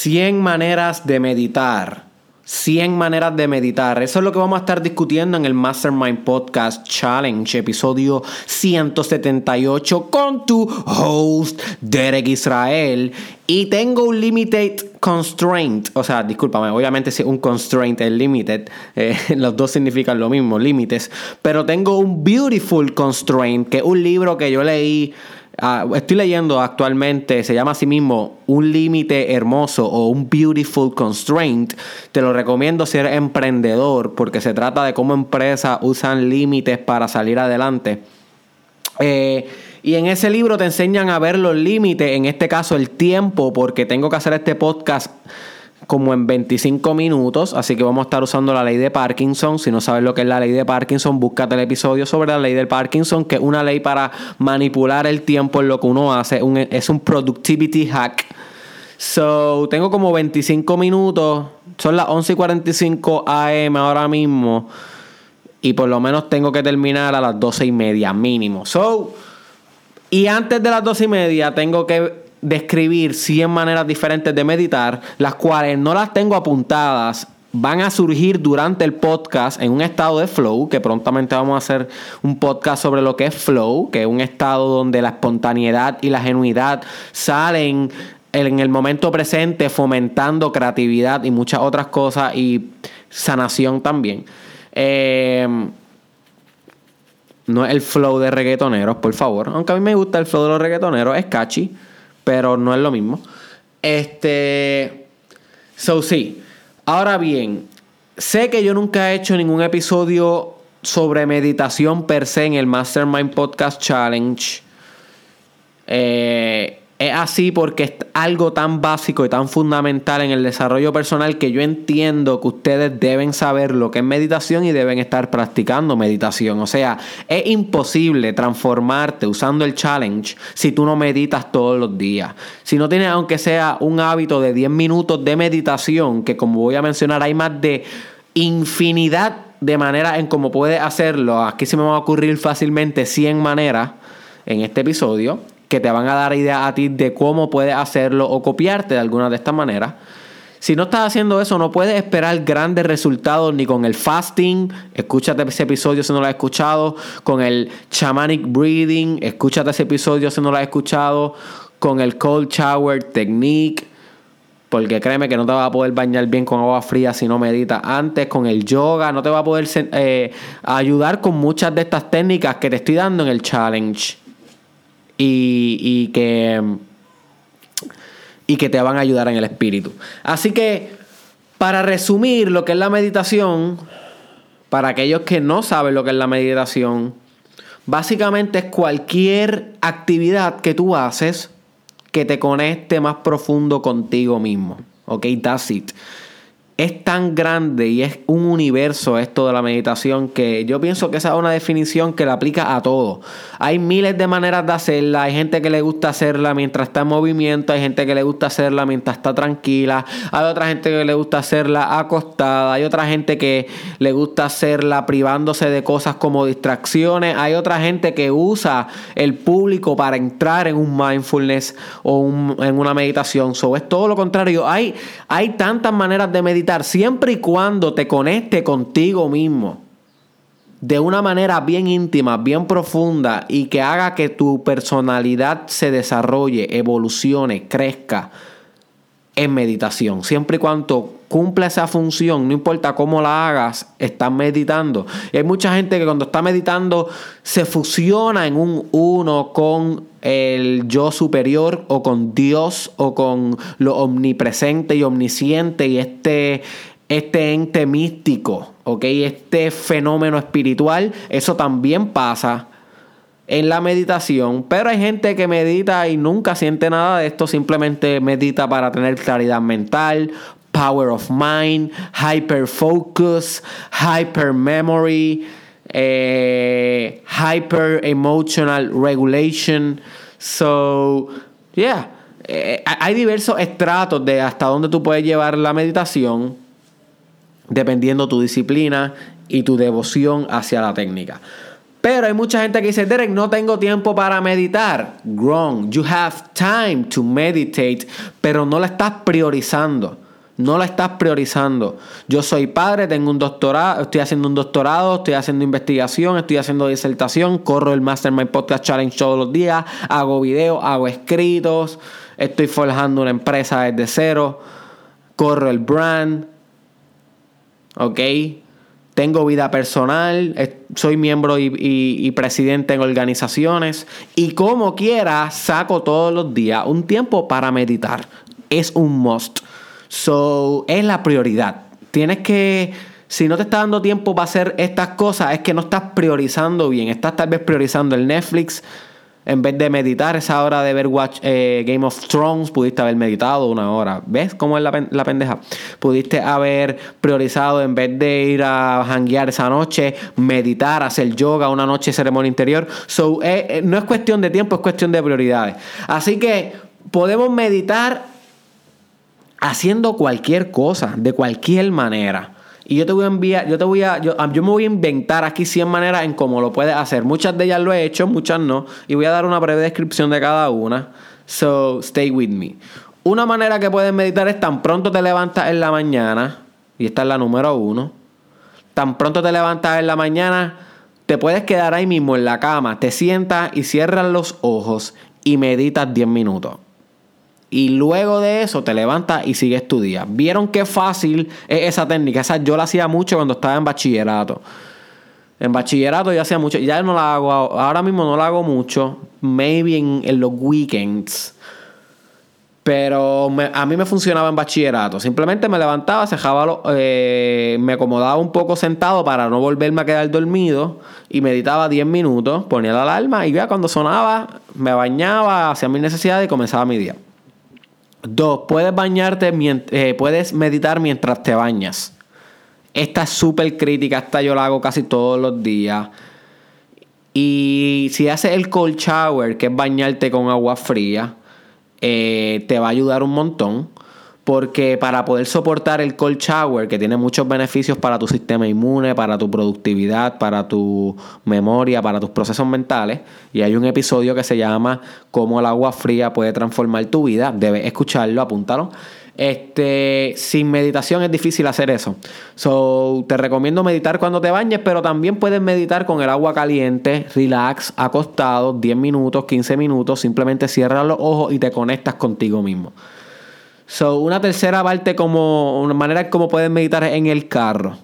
100 maneras de meditar. 100 maneras de meditar. Eso es lo que vamos a estar discutiendo en el Mastermind Podcast Challenge, episodio 178, con tu host, Derek Israel. Y tengo un limited constraint. O sea, discúlpame, obviamente si un constraint es limited. Eh, los dos significan lo mismo, límites. Pero tengo un beautiful constraint, que es un libro que yo leí Ah, estoy leyendo actualmente, se llama a sí mismo Un límite hermoso o un beautiful constraint. Te lo recomiendo si eres emprendedor porque se trata de cómo empresas usan límites para salir adelante. Eh, y en ese libro te enseñan a ver los límites, en este caso el tiempo, porque tengo que hacer este podcast como en 25 minutos, así que vamos a estar usando la ley de Parkinson. Si no sabes lo que es la ley de Parkinson, búscate el episodio sobre la ley de Parkinson, que es una ley para manipular el tiempo en lo que uno hace. es un productivity hack. So, tengo como 25 minutos. Son las 11 y 45 AM ahora mismo. Y por lo menos tengo que terminar a las 12 y media mínimo. So, y antes de las 12 y media tengo que describir 100 maneras diferentes de meditar, las cuales no las tengo apuntadas van a surgir durante el podcast en un estado de flow, que prontamente vamos a hacer un podcast sobre lo que es flow, que es un estado donde la espontaneidad y la genuidad salen en el momento presente, fomentando creatividad y muchas otras cosas y sanación también. Eh, no es el flow de reggaetoneros, por favor. Aunque a mí me gusta el flow de los reggaetoneros, es catchy pero no es lo mismo. Este. So, sí. Ahora bien, sé que yo nunca he hecho ningún episodio sobre meditación per se en el Mastermind Podcast Challenge. Eh, es así porque es algo tan básico y tan fundamental en el desarrollo personal que yo entiendo que ustedes deben saber lo que es meditación y deben estar practicando meditación. O sea, es imposible transformarte usando el challenge si tú no meditas todos los días. Si no tienes aunque sea un hábito de 10 minutos de meditación, que como voy a mencionar hay más de infinidad de maneras en cómo puedes hacerlo. Aquí se me va a ocurrir fácilmente 100 maneras en este episodio que te van a dar idea a ti de cómo puedes hacerlo o copiarte de alguna de estas maneras. Si no estás haciendo eso, no puedes esperar grandes resultados ni con el fasting. Escúchate ese episodio si no lo has escuchado. Con el shamanic breathing. Escúchate ese episodio si no lo has escuchado. Con el cold shower technique. Porque créeme que no te vas a poder bañar bien con agua fría si no meditas antes. Con el yoga no te va a poder eh, ayudar con muchas de estas técnicas que te estoy dando en el challenge y, que, y que te van a ayudar en el espíritu. Así que, para resumir lo que es la meditación, para aquellos que no saben lo que es la meditación, básicamente es cualquier actividad que tú haces que te conecte más profundo contigo mismo. Ok, that's it es tan grande y es un universo esto de la meditación que yo pienso que esa es una definición que la aplica a todo. Hay miles de maneras de hacerla, hay gente que le gusta hacerla mientras está en movimiento, hay gente que le gusta hacerla mientras está tranquila, hay otra gente que le gusta hacerla acostada, hay otra gente que le gusta hacerla privándose de cosas como distracciones, hay otra gente que usa el público para entrar en un mindfulness o en una meditación. So, es todo lo contrario. Hay, hay tantas maneras de meditar siempre y cuando te conecte contigo mismo de una manera bien íntima, bien profunda y que haga que tu personalidad se desarrolle, evolucione, crezca en meditación. Siempre y cuando cumpla esa función, no importa cómo la hagas, estás meditando. Hay mucha gente que cuando está meditando se fusiona en un uno con el yo superior o con Dios o con lo omnipresente y omnisciente y este, este ente místico, ¿ok? Este fenómeno espiritual, eso también pasa en la meditación, pero hay gente que medita y nunca siente nada de esto, simplemente medita para tener claridad mental, power of mind, hyper focus, hyper memory, eh, hyper emotional regulation. So, yeah, eh, hay diversos estratos de hasta dónde tú puedes llevar la meditación, dependiendo tu disciplina y tu devoción hacia la técnica. Pero hay mucha gente que dice, Derek, no tengo tiempo para meditar. Wrong. You have time to meditate, pero no la estás priorizando. No la estás priorizando. Yo soy padre, tengo un doctorado, estoy haciendo un doctorado, estoy haciendo investigación, estoy haciendo disertación, corro el Mastermind Podcast Challenge todos los días, hago videos, hago escritos, estoy forjando una empresa desde cero, corro el brand, ¿ok? Tengo vida personal, soy miembro y, presidente en organizaciones y como quiera saco todos los días un tiempo para meditar. Es un must. So, es la prioridad. Tienes que, si no te está dando tiempo para hacer estas cosas, es que no estás priorizando bien. Estás tal vez priorizando el Netflix, en vez de meditar esa hora de ver watch, eh, Game of Thrones, pudiste haber meditado una hora. ¿Ves cómo es la, pendeja? Pudiste haber priorizado en vez de ir a janguear esa noche, meditar, hacer yoga, una noche ceremonia interior. So, eh, eh, no es cuestión de tiempo, es cuestión de prioridades. Así que podemos meditar haciendo cualquier cosa, de cualquier manera. Y yo te voy a enviar, yo te voy a, yo, yo, me voy a inventar aquí 100 maneras en cómo lo puedes hacer. Muchas de ellas lo he hecho, muchas no. Y voy a dar una breve descripción de cada una. So, stay with me. Una manera que puedes meditar es tan pronto te levantas en la mañana, y esta es la número uno. Tan pronto te levantas en la mañana, te puedes quedar ahí mismo en la cama, te sientas y cierras los ojos y meditas 10 minutos y luego de eso te levantas y sigues tu día. ¿Vieron qué fácil es esa técnica? Esa yo la hacía mucho cuando estaba en bachillerato. En bachillerato yo hacía mucho, ya no la hago, ahora mismo no la hago mucho, maybe en, los weekends. Pero a mí me funcionaba en bachillerato. Simplemente me levantaba, dejaba eh, me acomodaba un poco sentado para no volverme a quedar dormido y meditaba 10 minutos, ponía la alarma y ya cuando sonaba, me bañaba, hacía mis necesidades y comenzaba mi día. Dos, puedes bañarte, eh, puedes meditar mientras te bañas. Esta es súper crítica, esta yo la hago casi todos los días. Y si haces el cold shower, que es bañarte con agua fría, eh, te va a ayudar un montón. Porque para poder soportar el cold shower, que tiene muchos beneficios para tu sistema inmune, para tu productividad, para tu memoria, para tus procesos mentales, y hay un episodio que se llama Cómo el agua fría puede transformar tu vida, debes escucharlo, apúntalo. Este, sin meditación es difícil hacer eso. So, te recomiendo meditar cuando te bañes, pero también puedes meditar con el agua caliente, relax, acostado, 10 minutos, 15 minutos, simplemente cierra los ojos y te conectas contigo mismo. So, una tercera parte como una manera como puedes meditar en el carro.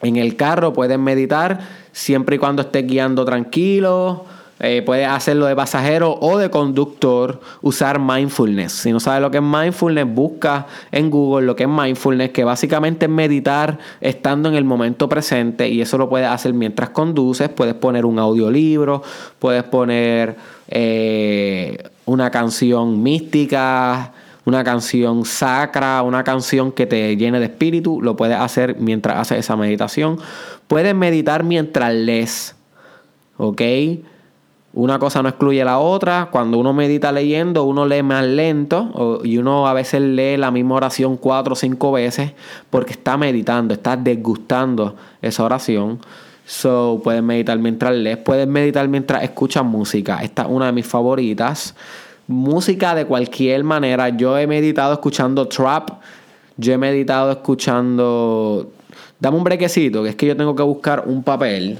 En el carro puedes meditar siempre y cuando estés guiando tranquilo. Eh, puedes hacerlo de pasajero o de conductor, usar mindfulness. Si no sabes lo que es mindfulness, busca en Google lo que es mindfulness, que básicamente es meditar estando en el momento presente y eso lo puedes hacer mientras conduces. Puedes poner un audiolibro, puedes poner eh, una canción mística, una canción sacra, una canción que te llene de espíritu, lo puedes hacer mientras haces esa meditación. Puedes meditar mientras lees, ¿ok? Una cosa no excluye la otra. Cuando uno medita leyendo, uno lee más lento y uno a veces lee la misma oración cuatro o cinco veces porque está meditando, está desgustando esa oración. So, puedes meditar mientras lees, puedes meditar mientras escuchas música. Esta es una de mis favoritas música de cualquier manera. Yo he meditado escuchando trap. Yo he meditado escuchando. Dame un brequecito, que es que yo tengo que buscar un papel.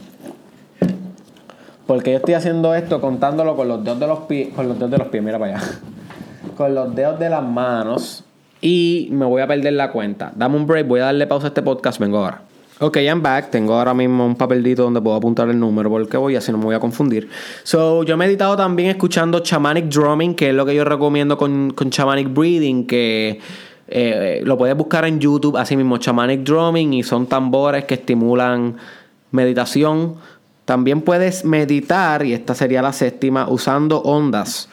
Porque yo estoy haciendo esto contándolo con los dedos de los pies. Con los dedos de los pies, mira para allá. Con los dedos de las manos. Y me voy a perder la cuenta. Dame un break, voy a darle pausa a este podcast. Vengo ahora. Ok, I'm back. Tengo ahora mismo un papeldito donde puedo apuntar el número porque voy, así no me voy a confundir. So, yo he meditado también escuchando Shamanic Drumming, que es lo que yo recomiendo con, con Shamanic Breathing, que eh, lo puedes buscar en YouTube, así mismo, Shamanic Drumming, y son tambores que estimulan meditación. También puedes meditar, y esta sería la séptima, usando ondas.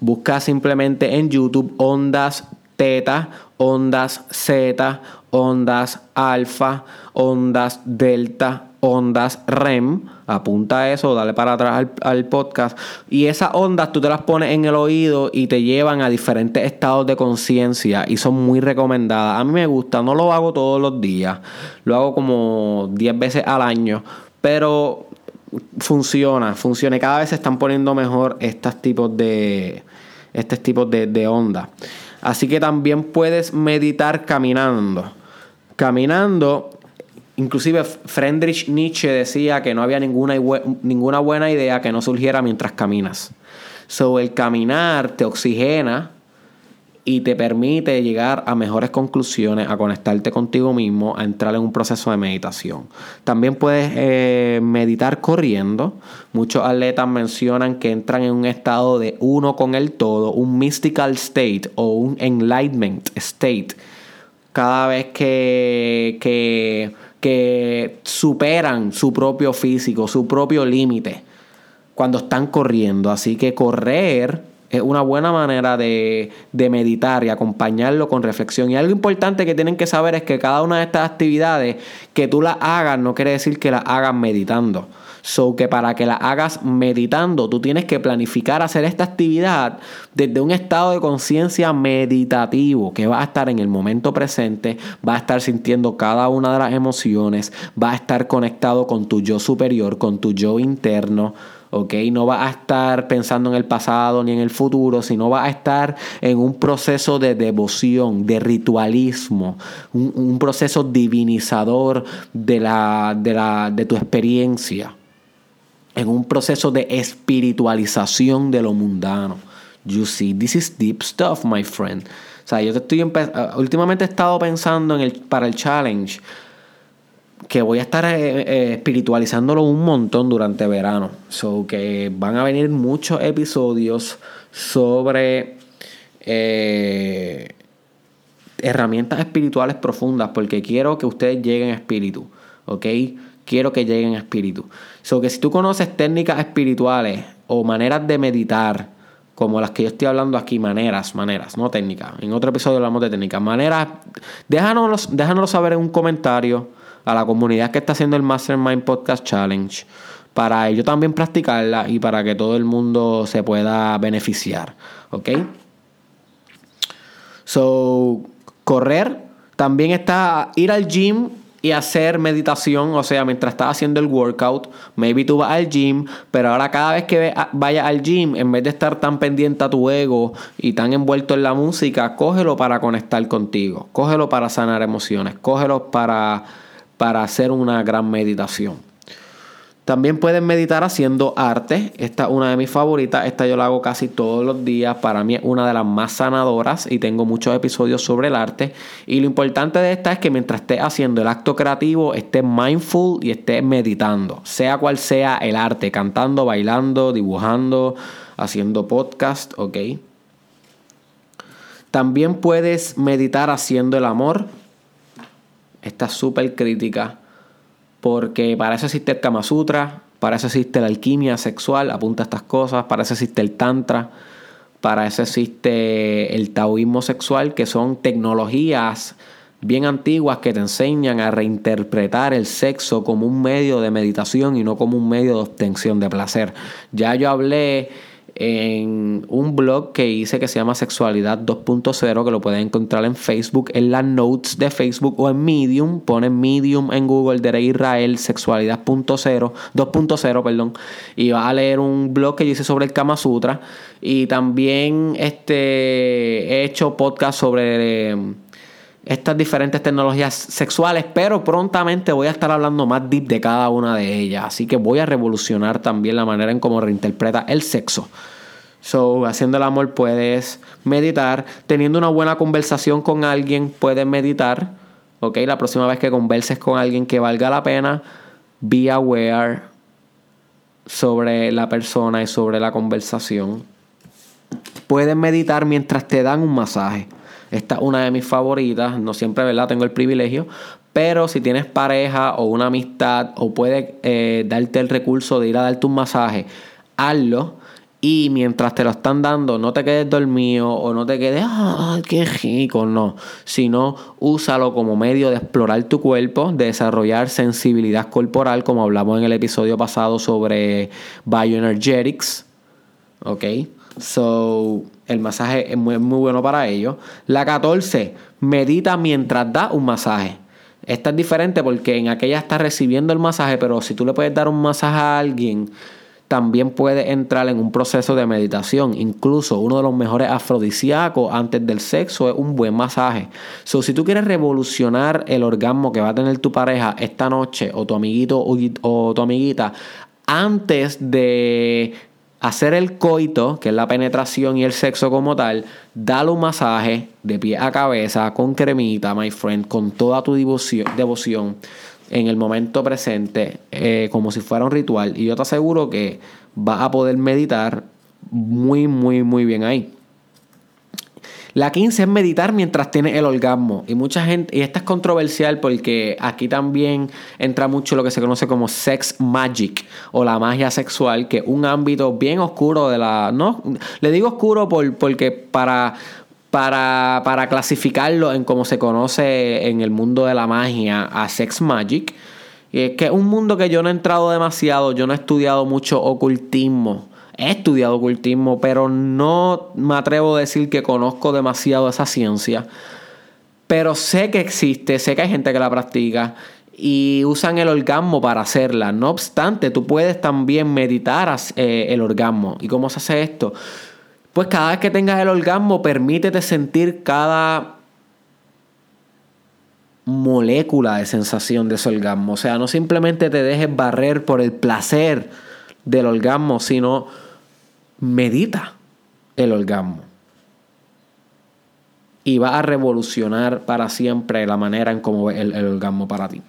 Busca simplemente en YouTube ondas teta, ondas zeta, ondas alfa, ondas delta, ondas REM. Apunta eso, dale para atrás al, podcast. Y esas ondas tú te las pones en el oído y te llevan a diferentes estados de conciencia y son muy recomendadas. A mí me gusta, no lo hago todos los días, lo hago como 10 veces al año, pero funciona, funciona. Cada vez se están poniendo mejor estos tipos de, estos tipos de ondas. Así que también puedes meditar caminando. Caminando, inclusive Friedrich Nietzsche decía que no había ninguna, ninguna buena idea que no surgiera mientras caminas. So, el caminar te oxigena y te permite llegar a mejores conclusiones, a conectarte contigo mismo, a entrar en un proceso de meditación. También puedes eh, meditar corriendo. Muchos atletas mencionan que entran en un estado de uno con el todo, un mystical state o un enlightenment state. Cada vez que, que, superan su propio físico, su propio límite, cuando están corriendo. Así que correr es una buena manera de, meditar y acompañarlo con reflexión. Y algo importante que tienen que saber es que cada una de estas actividades que tú las hagas no quiere decir que las hagas meditando. So que para que la hagas meditando, tú tienes que planificar hacer esta actividad desde un estado de conciencia meditativo, que va a estar en el momento presente, va a estar sintiendo cada una de las emociones, va a estar conectado con tu yo superior, con tu yo interno. ¿ok? No va a estar pensando en el pasado ni en el futuro, sino va a estar en un proceso de devoción, de ritualismo, un, proceso divinizador de, la, de, la, de tu experiencia, en un proceso de espiritualización de lo mundano. You see, this is deep stuff, my friend. O sea, yo te estoy últimamente he estado pensando en el para el challenge que voy a estar eh, eh, espiritualizándolo un montón durante verano. So que van a venir muchos episodios sobre eh, herramientas espirituales profundas. Porque quiero que ustedes lleguen a espíritu. ¿Ok? Quiero que lleguen a espíritu. So que si tú conoces técnicas espirituales o maneras de meditar, como las que yo estoy hablando aquí, maneras, maneras, no técnicas. En otro episodio hablamos de técnicas. Maneras, déjanos, déjanos saber en un comentario a la comunidad que está haciendo el Mastermind Podcast Challenge para ello también practicarla y para que todo el mundo se pueda beneficiar. ¿Ok? So, correr también está ir al gym y hacer meditación, o sea, mientras estás haciendo el workout, maybe tú vas al gym, pero ahora cada vez que vayas al gym, en vez de estar tan pendiente a tu ego y tan envuelto en la música, cógelo para conectar contigo, cógelo para sanar emociones, cógelo para para hacer una gran meditación. También pueden meditar haciendo arte. Esta es una de mis favoritas. Esta yo la hago casi todos los días. Para mí es una de las más sanadoras y tengo muchos episodios sobre el arte. Y lo importante de esta es que mientras estés haciendo el acto creativo, estés mindful y estés meditando. Sea cual sea el arte, cantando, bailando, dibujando, haciendo podcast, ¿ok? También puedes meditar haciendo el amor está súper crítica porque para eso existe el Kama Sutra, para eso existe la alquimia sexual, apunta a estas cosas, para eso existe el Tantra, para eso existe el taoísmo sexual, que son tecnologías bien antiguas que te enseñan a reinterpretar el sexo como un medio de meditación y no como un medio de obtención de placer. Ya yo hablé en un blog que hice que se llama Sexualidad 2.0, que lo pueden encontrar en Facebook, en las notes de Facebook o en Medium. Ponen Medium en Google de Israel, Sexualidad 2.0, perdón, y vas a leer un blog que yo hice sobre el Kama Sutra. Y también este, he hecho podcast sobre estas diferentes tecnologías sexuales, pero prontamente voy a estar hablando más deep de cada una de ellas. Así que voy a revolucionar también la manera en cómo reinterpreta el sexo. So, haciendo el amor puedes meditar. Teniendo una buena conversación con alguien puedes meditar. Ok, la próxima vez que converses con alguien que valga la pena, be aware sobre la persona y sobre la conversación. Puedes meditar mientras te dan un masaje. Esta es una de mis favoritas. No siempre, ¿verdad? Tengo el privilegio. Pero si tienes pareja o una amistad o puede eh, darte el recurso de ir a darte un masaje, hazlo. Y mientras te lo están dando, no te quedes dormido o no te quedes, ¡ah, qué rico! No, sino úsalo como medio de explorar tu cuerpo, de desarrollar sensibilidad corporal, como hablamos en el episodio pasado sobre bioenergetics. ¿Ok? So, el masaje es muy, bueno para ello. La 14, medita mientras da un masaje. Esta es diferente porque en aquella está recibiendo el masaje, pero si tú le puedes dar un masaje a alguien, también puede entrar en un proceso de meditación. Incluso uno de los mejores afrodisíacos antes del sexo es un buen masaje. So, si tú quieres revolucionar el orgasmo que va a tener tu pareja esta noche o tu amiguito o tu amiguita antes de hacer el coito, que es la penetración y el sexo como tal, dale un masaje de pie a cabeza con cremita, my friend, con toda tu devoción, en el momento presente, eh, como si fuera un ritual. Y yo te aseguro que vas a poder meditar muy, muy, muy bien ahí. La 15 es meditar mientras tienes el orgasmo. Y mucha gente, y esta es controversial porque aquí también entra mucho lo que se conoce como sex magic o la magia sexual, que es un ámbito bien oscuro de la. No, le digo oscuro por, porque para. Para, para clasificarlo en cómo se conoce en el mundo de la magia a sex magic, es que es un mundo que yo no he entrado demasiado, yo no he estudiado mucho ocultismo. He estudiado ocultismo, pero no me atrevo a decir que conozco demasiado esa ciencia. Pero sé que existe, sé que hay gente que la practica y usan el orgasmo para hacerla. No obstante, tú puedes también meditar eh, el orgasmo. ¿Y cómo se hace esto? Pues cada vez que tengas el orgasmo, permítete sentir cada molécula de sensación de ese orgasmo. O sea, no simplemente te dejes barrer por el placer del orgasmo, sino medita el orgasmo. Y va a revolucionar para siempre la manera en cómo ve el, orgasmo para ti.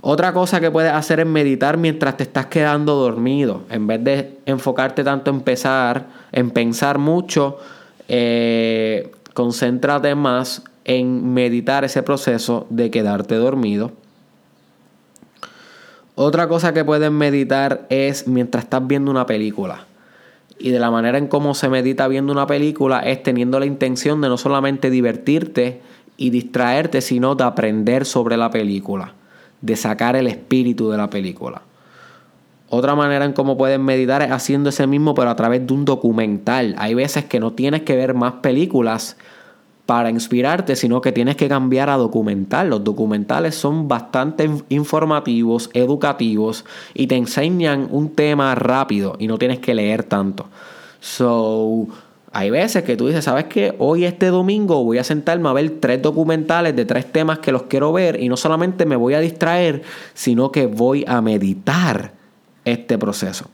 Otra cosa que puedes hacer es meditar mientras te estás quedando dormido. En vez de enfocarte tanto en pensar, en pensar mucho, eh, concéntrate más en meditar ese proceso de quedarte dormido. Otra cosa que puedes meditar es mientras estás viendo una película y de la manera en cómo se medita viendo una película es teniendo la intención de no solamente divertirte y distraerte, sino de aprender sobre la película, de sacar el espíritu de la película. Otra manera en cómo puedes meditar es haciendo ese mismo, pero a través de un documental. Hay veces que no tienes que ver más películas para inspirarte, sino que tienes que cambiar a documental. Los documentales son bastante informativos, educativos y te enseñan un tema rápido y no tienes que leer tanto. So, hay veces que tú dices, ¿sabes qué? Hoy este domingo voy a sentarme a ver tres documentales de tres temas que los quiero ver y no solamente me voy a distraer, sino que voy a meditar este proceso.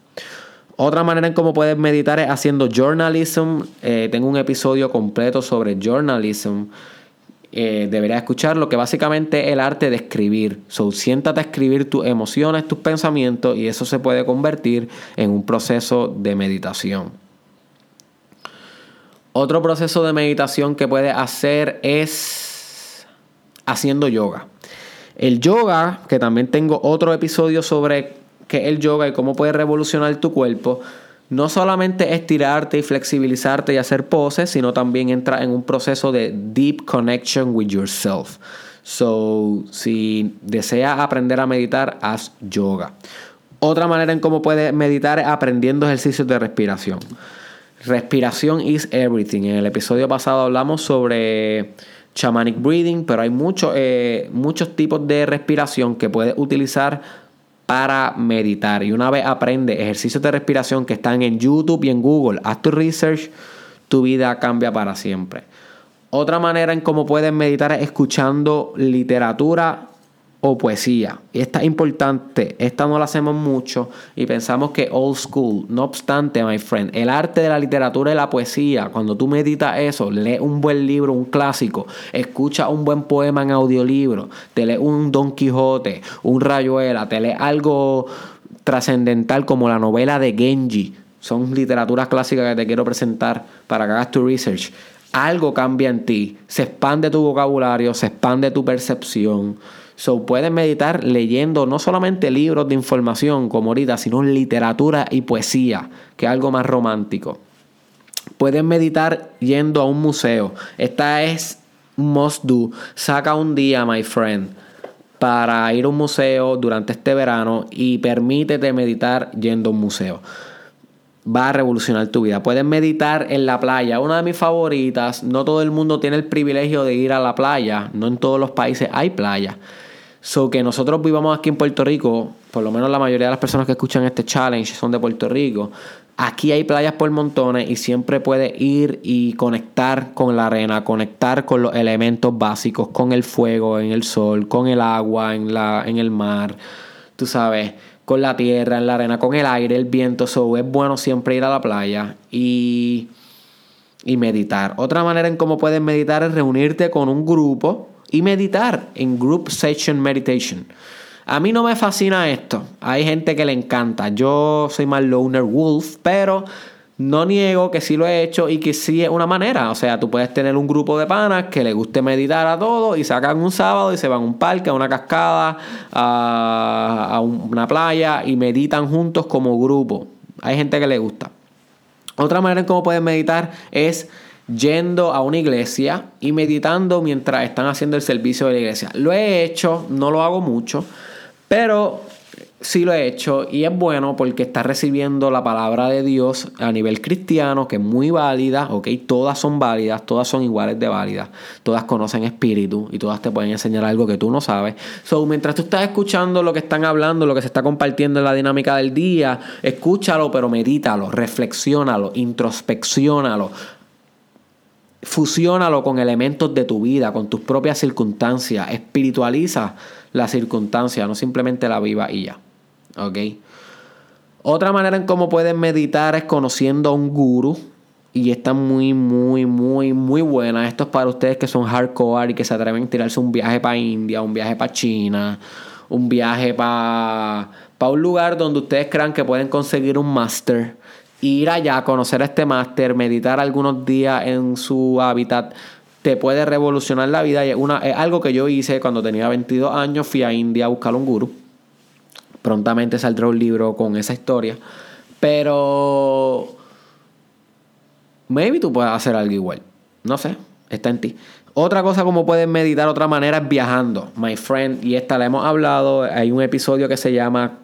Otra manera en cómo puedes meditar es haciendo journalism. Eh, tengo un episodio completo sobre journalism. Eh, deberías escucharlo, que básicamente es el arte de escribir. So, siéntate a escribir tus emociones, tus pensamientos, y eso se puede convertir en un proceso de meditación. Otro proceso de meditación que puedes hacer es haciendo yoga. El yoga, que también tengo otro episodio sobre que el yoga y cómo puede revolucionar tu cuerpo, no solamente estirarte y flexibilizarte y hacer poses, sino también entra en un proceso de deep connection with yourself. So, si deseas aprender a meditar, haz yoga. Otra manera en cómo puedes meditar es aprendiendo ejercicios de respiración. Respiración is everything. En el episodio pasado hablamos sobre shamanic breathing, pero hay eh, muchos tipos de respiración que puedes utilizar para meditar. Y una vez aprende ejercicios de respiración que están en YouTube y en Google, haz tu research, tu vida cambia para siempre. Otra manera en cómo puedes meditar es escuchando literatura o poesía. Esta es importante, esta no la hacemos mucho y pensamos que old school. No obstante, my friend, el arte de la literatura y la poesía, cuando tú meditas eso, lee un buen libro, un clásico, escucha un buen poema en audiolibro, te lee un Don Quijote, un Rayuela, te lee algo trascendental como la novela de Genji. Son literaturas clásicas que te quiero presentar para que hagas tu research. Algo cambia en ti, se expande tu vocabulario, se expande tu percepción So puedes meditar leyendo no solamente libros de información como ahorita, sino literatura y poesía, que es algo más romántico. Puedes meditar yendo a un museo. Esta es must do. Saca un día, my friend, para ir a un museo durante este verano y permítete meditar yendo a un museo va a revolucionar tu vida. Puedes meditar en la playa, una de mis favoritas. No todo el mundo tiene el privilegio de ir a la playa, no en todos los países hay playa. So que nosotros vivamos aquí en Puerto Rico, por lo menos la mayoría de las personas que escuchan este challenge son de Puerto Rico. Aquí hay playas por montones y siempre puedes ir y conectar con la arena, conectar con los elementos básicos, con el fuego, en el sol, con el agua, en, la, en el mar, tú sabes, con la tierra, en la arena, con el aire, el viento. So, es bueno siempre ir a la playa y, y meditar. Otra manera en cómo puedes meditar es reunirte con un grupo y meditar en Group Session Meditation. A mí no me fascina esto. Hay gente que le encanta. Yo soy más loner wolf, pero no niego que sí lo he hecho y que sí es una manera. O sea, tú puedes tener un grupo de panas que le guste meditar a todos y sacan un sábado y se van a un parque, a una cascada, a, una playa y meditan juntos como grupo. Hay gente que le gusta. Otra manera en cómo puedes meditar es yendo a una iglesia y meditando mientras están haciendo el servicio de la iglesia. Lo he hecho, no lo hago mucho, pero sí lo he hecho y es bueno porque está recibiendo la palabra de Dios a nivel cristiano, que es muy válida, ¿ok? Todas son válidas, todas son iguales de válidas, todas conocen espíritu y todas te pueden enseñar algo que tú no sabes. So, mientras tú estás escuchando lo que están hablando, lo que se está compartiendo en la dinámica del día, escúchalo, pero medítalo, reflexiónalo, introspeccionalo. Fusiónalo con elementos de tu vida, con tus propias circunstancias, espiritualiza la circunstancia, no simplemente la viva y ya. ¿Ok? Otra manera en cómo puedes meditar es conociendo a un guru. Y está muy, muy, muy, muy buena. Esto es para ustedes que son hardcore y que se atreven a tirarse un viaje para India, un viaje para China, un viaje para pa un lugar donde ustedes crean que pueden conseguir un máster. Ir allá, a conocer a este máster, meditar algunos días en su hábitat, te puede revolucionar la vida. Y es algo que yo hice cuando tenía 22 años. Fui a India a buscar un guru. Prontamente saldrá un libro con esa historia. Pero. Maybe tú puedes hacer algo igual. No sé. Está en ti. Otra cosa como puedes meditar, otra manera es viajando, my friend. Y esta la hemos hablado. Hay un episodio que se llama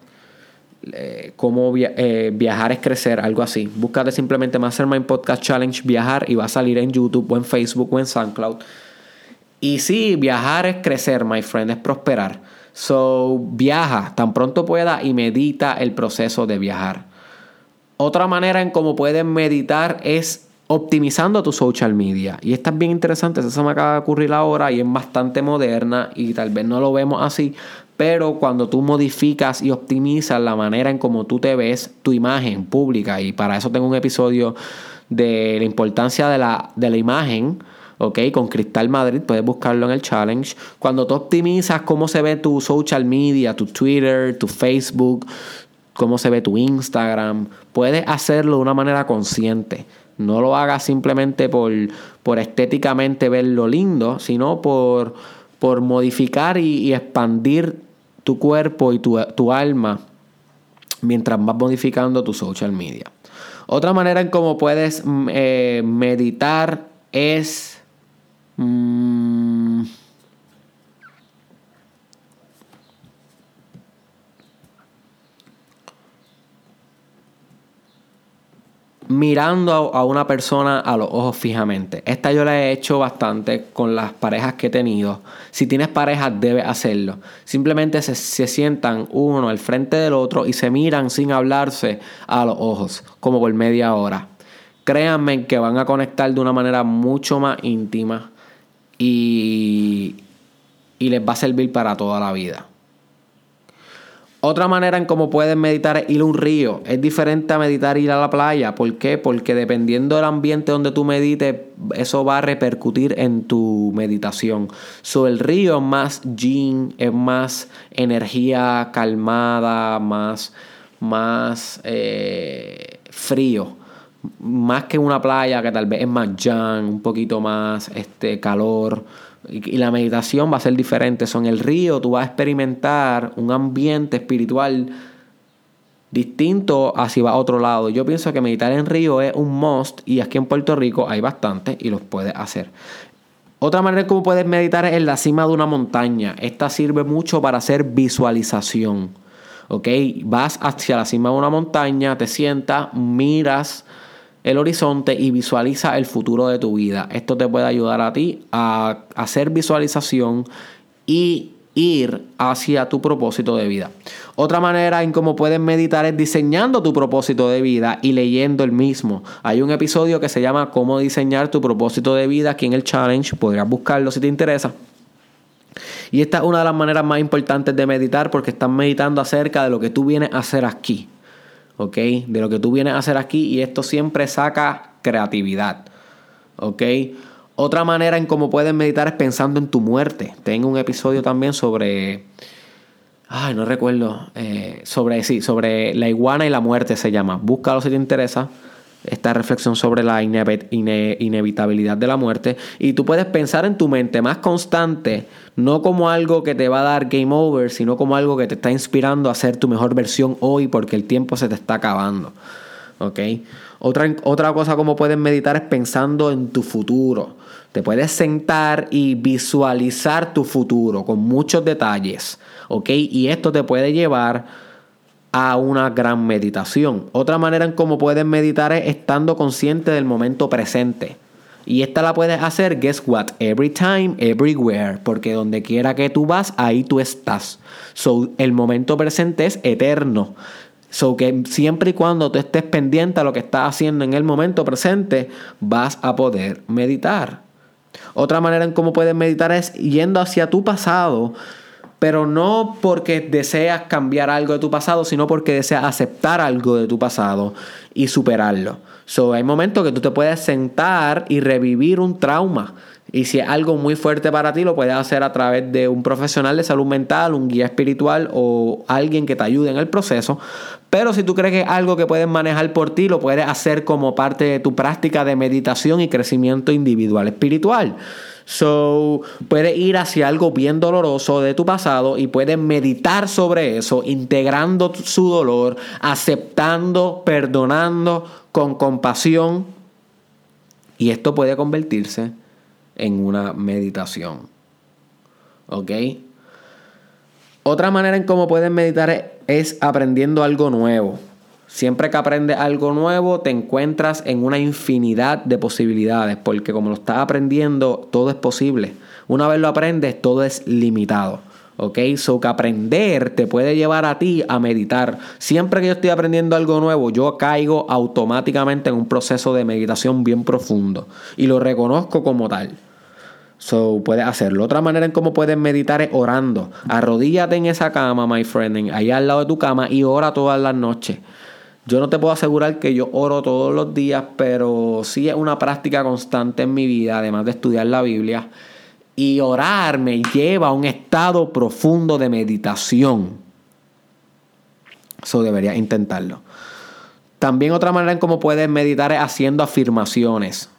eh, cómo eh, viajar es crecer, algo así. Búscate simplemente Mastermind Podcast Challenge Viajar y va a salir en YouTube o en Facebook o en SoundCloud. Y sí, viajar es crecer, my friend, es prosperar. So, viaja tan pronto pueda y medita el proceso de viajar. Otra manera en cómo puedes meditar es optimizando tu social media. Y esta es bien interesante, eso se me acaba de ocurrir ahora y es bastante moderna y tal vez no lo vemos así, pero cuando tú modificas y optimizas la manera en cómo tú te ves, tu imagen pública, y para eso tengo un episodio de la importancia de la, de la imagen, ¿ok? Con Cristal Madrid, puedes buscarlo en el challenge. Cuando tú optimizas cómo se ve tu social media, tu Twitter, tu Facebook, cómo se ve tu Instagram, puedes hacerlo de una manera consciente. No lo hagas simplemente por, por estéticamente verlo lindo, sino por, por modificar y, expandir tu cuerpo y tu, alma mientras vas modificando tu social media. Otra manera en cómo puedes mm, eh, meditar es... Mm, mirando a una persona a los ojos fijamente. Esta yo la he hecho bastante con las parejas que he tenido. Si tienes pareja, debes hacerlo. Simplemente se, sientan uno al frente del otro y se miran sin hablarse a los ojos, como por media hora. Créanme que van a conectar de una manera mucho más íntima y, y les va a servir para toda la vida. Otra manera en cómo puedes meditar es ir a un río. Es diferente a meditar ir a la playa. ¿Por qué? Porque dependiendo del ambiente donde tú medites, eso va a repercutir en tu meditación. So, el río es más yin, es más energía calmada, más, más eh, frío. Más que una playa que tal vez es más yang, un poquito más este, calor y, la meditación va a ser diferente. Son el río, tú vas a experimentar un ambiente espiritual distinto a si vas a otro lado. Yo pienso que meditar en río es un must y aquí en Puerto Rico hay bastante y los puedes hacer. Otra manera como puedes meditar es en la cima de una montaña. Esta sirve mucho para hacer visualización. ¿Ok? Vas hacia la cima de una montaña, te sientas, miras el horizonte y visualiza el futuro de tu vida. Esto te puede ayudar a ti a hacer visualización y ir hacia tu propósito de vida. Otra manera en cómo puedes meditar es diseñando tu propósito de vida y leyendo el mismo. Hay un episodio que se llama Cómo diseñar tu propósito de vida aquí en el challenge. Podrías buscarlo si te interesa. Y esta es una de las maneras más importantes de meditar porque estás meditando acerca de lo que tú vienes a hacer aquí. ¿Ok? De lo que tú vienes a hacer aquí y esto siempre saca creatividad. ¿Ok? Otra manera en cómo puedes meditar es pensando en tu muerte. Tengo un episodio también sobre. Ay, no recuerdo. Eh, sobre, sí, sobre la iguana y la muerte se llama. Búscalo si te interesa. Esta reflexión sobre la inevitabilidad de la muerte. Y tú puedes pensar en tu mente más constante, no como algo que te va a dar game over, sino como algo que te está inspirando a ser tu mejor versión hoy porque el tiempo se te está acabando. ¿Ok? Otra, otra cosa como puedes meditar es pensando en tu futuro. Te puedes sentar y visualizar tu futuro con muchos detalles, ¿ok? Y esto te puede llevar a una gran meditación. Otra manera en cómo puedes meditar es estando consciente del momento presente. Y esta la puedes hacer, guess what? Every time, everywhere. Porque donde quiera que tú vas, ahí tú estás. So, el momento presente es eterno. So que siempre y cuando tú estés pendiente a lo que estás haciendo en el momento presente, vas a poder meditar. Otra manera en cómo puedes meditar es yendo hacia tu pasado, pero no porque deseas cambiar algo de tu pasado, sino porque deseas aceptar algo de tu pasado y superarlo. So, hay momentos que tú te puedes sentar y revivir un trauma. Y si es algo muy fuerte para ti, lo puedes hacer a través de un profesional de salud mental, un guía espiritual o alguien que te ayude en el proceso. Pero si tú crees que es algo que puedes manejar por ti, lo puedes hacer como parte de tu práctica de meditación y crecimiento individual espiritual. So, puedes ir hacia algo bien doloroso de tu pasado y puedes meditar sobre eso, integrando su dolor, aceptando, perdonando con compasión. Y esto puede convertirse en una meditación. ¿Ok? Otra manera en cómo puedes meditar es aprendiendo algo nuevo. Siempre que aprendes algo nuevo, te encuentras en una infinidad de posibilidades, porque como lo estás aprendiendo, todo es posible. Una vez lo aprendes, todo es limitado. ¿Ok? So que aprender te puede llevar a ti a meditar. Siempre que yo estoy aprendiendo algo nuevo, yo caigo automáticamente en un proceso de meditación bien profundo. Y lo reconozco como tal. So, puedes hacerlo. Otra manera en cómo puedes meditar es orando. Arrodíllate en esa cama, my friend, ahí al lado de tu cama y ora todas las noches. Yo no te puedo asegurar que yo oro todos los días, pero sí es una práctica constante en mi vida, además de estudiar la Biblia. Y orar me lleva a un estado profundo de meditación. Eso debería intentarlo. También otra manera en cómo puedes meditar es haciendo afirmaciones.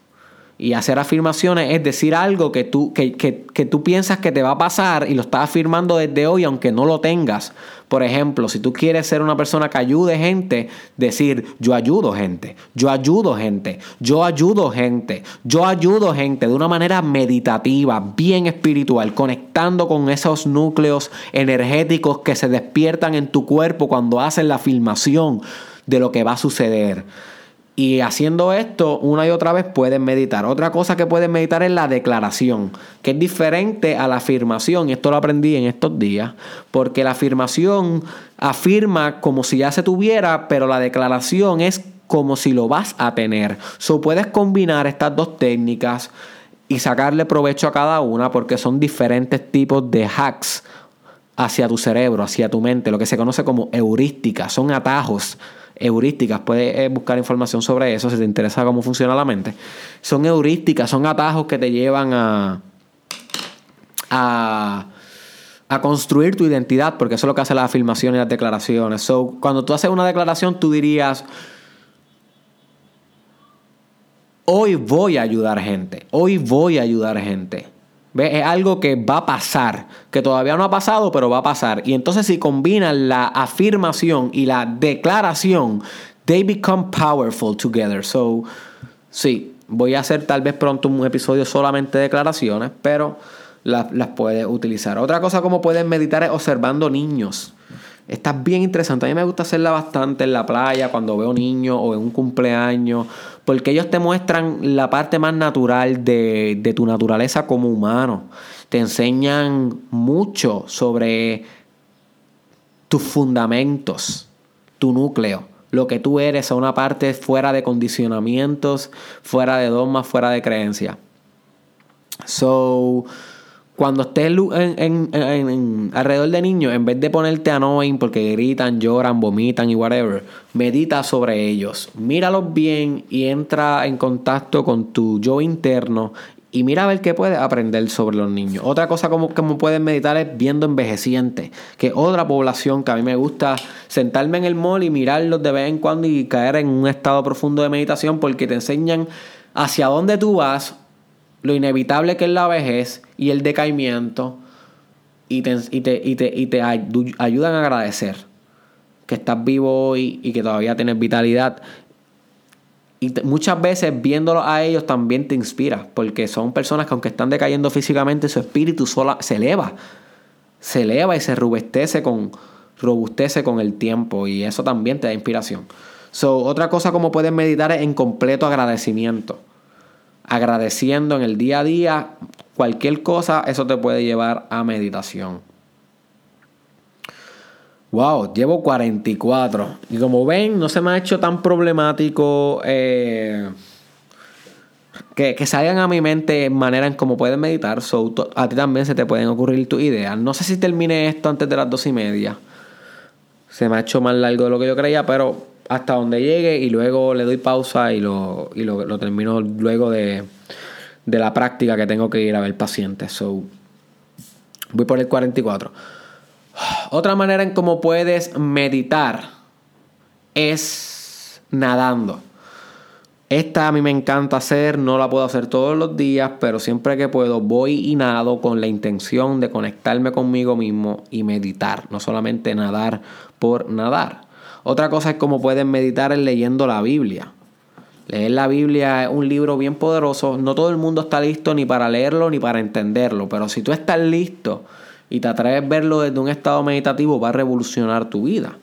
Y hacer afirmaciones es decir algo que tú, que, tú piensas que te va a pasar y lo estás afirmando desde hoy aunque no lo tengas. Por ejemplo, si tú quieres ser una persona que ayude gente, decir yo ayudo gente, yo ayudo gente, yo ayudo gente, yo ayudo gente de una manera meditativa, bien espiritual, conectando con esos núcleos energéticos que se despiertan en tu cuerpo cuando haces la afirmación de lo que va a suceder. Y haciendo esto una y otra vez pueden meditar. Otra cosa que pueden meditar es la declaración, que es diferente a la afirmación. Esto lo aprendí en estos días, porque la afirmación afirma como si ya se tuviera, pero la declaración es como si lo vas a tener. So puedes combinar estas dos técnicas y sacarle provecho a cada una porque son diferentes tipos de hacks hacia tu cerebro, hacia tu mente, lo que se conoce como heurística, son atajos heurísticas. Puedes eh, buscar información sobre eso si te interesa cómo funciona la mente. Son heurísticas, son atajos que te llevan a, a, a construir tu identidad, porque eso es lo que hace la afirmación y las declaraciones. Cuando tú haces una declaración, tú dirías, hoy voy a ayudar gente, hoy voy a ayudar gente. Es algo que va a pasar, que todavía no ha pasado, pero va a pasar. Y entonces si combinan la afirmación y la declaración, they become powerful together. So, sí, voy a hacer tal vez pronto un episodio solamente de declaraciones, pero las, las puedes utilizar. Otra cosa como puedes meditar es observando niños. Está bien interesante. A mí me gusta hacerla bastante en la playa, cuando veo niños o en un cumpleaños, porque ellos te muestran la parte más natural de, tu naturaleza como humano. te enseñan mucho sobre tus fundamentos, tu núcleo, lo que tú eres a una parte fuera de condicionamientos, fuera de dogmas, fuera de creencias. So, cuando estés en, alrededor de niños, en vez de ponerte annoying porque gritan, lloran, vomitan y whatever, medita sobre ellos. Míralos bien y entra en contacto con tu yo interno y mira a ver qué puedes aprender sobre los niños. Otra cosa como, como puedes meditar es viendo envejecientes, que otra población que a mí me gusta sentarme en el mall y mirarlos de vez en cuando y caer en un estado profundo de meditación porque te enseñan hacia dónde tú vas, lo inevitable que es la vejez y el decaimiento y te, y te, ayudan a agradecer que estás vivo hoy y que todavía tienes vitalidad y muchas veces viéndolos a ellos también te inspira, porque son personas que aunque están decayendo físicamente, su espíritu sola, se eleva. Se eleva y se robustece con, robustece con el tiempo y eso también te da inspiración. So, otra cosa como puedes meditar es en completo agradecimiento. Agradeciendo en el día a día cualquier cosa, eso te puede llevar a meditación. Wow, llevo 44. Y como ven, no se me ha hecho tan problemático eh, que, salgan a mi mente manera en cómo pueden meditar. So, a ti también se te pueden ocurrir tus ideas. No sé si termine esto antes de las dos y media. Se me ha hecho más largo de lo que yo creía, pero hasta donde llegue y luego le doy pausa y lo, y lo, termino luego de, de, la práctica que tengo que ir a ver pacientes. So, voy por el 44. Otra manera en cómo puedes meditar es nadando. Esta a mí me encanta hacer, no la puedo hacer todos los días, pero siempre que puedo voy y nado con la intención de conectarme conmigo mismo y meditar, no solamente nadar por nadar. Otra cosa es cómo puedes meditar es leyendo la Biblia. Leer la Biblia es un libro bien poderoso, no todo el mundo está listo ni para leerlo ni para entenderlo, pero si tú estás listo, y te atreves a verlo desde un estado meditativo, va a revolucionar tu vida.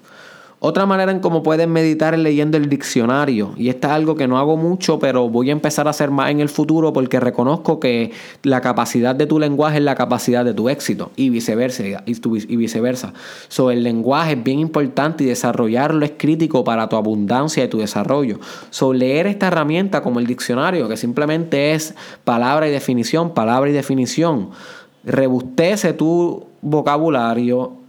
Otra manera en cómo puedes meditar es leyendo el diccionario. Y esto es algo que no hago mucho, pero voy a empezar a hacer más en el futuro porque reconozco que la capacidad de tu lenguaje es la capacidad de tu éxito y viceversa. Y viceversa. So, el lenguaje es bien importante y desarrollarlo es crítico para tu abundancia y tu desarrollo. So, leer esta herramienta como el diccionario, que simplemente es palabra y definición, palabra y definición rebustece tu vocabulario,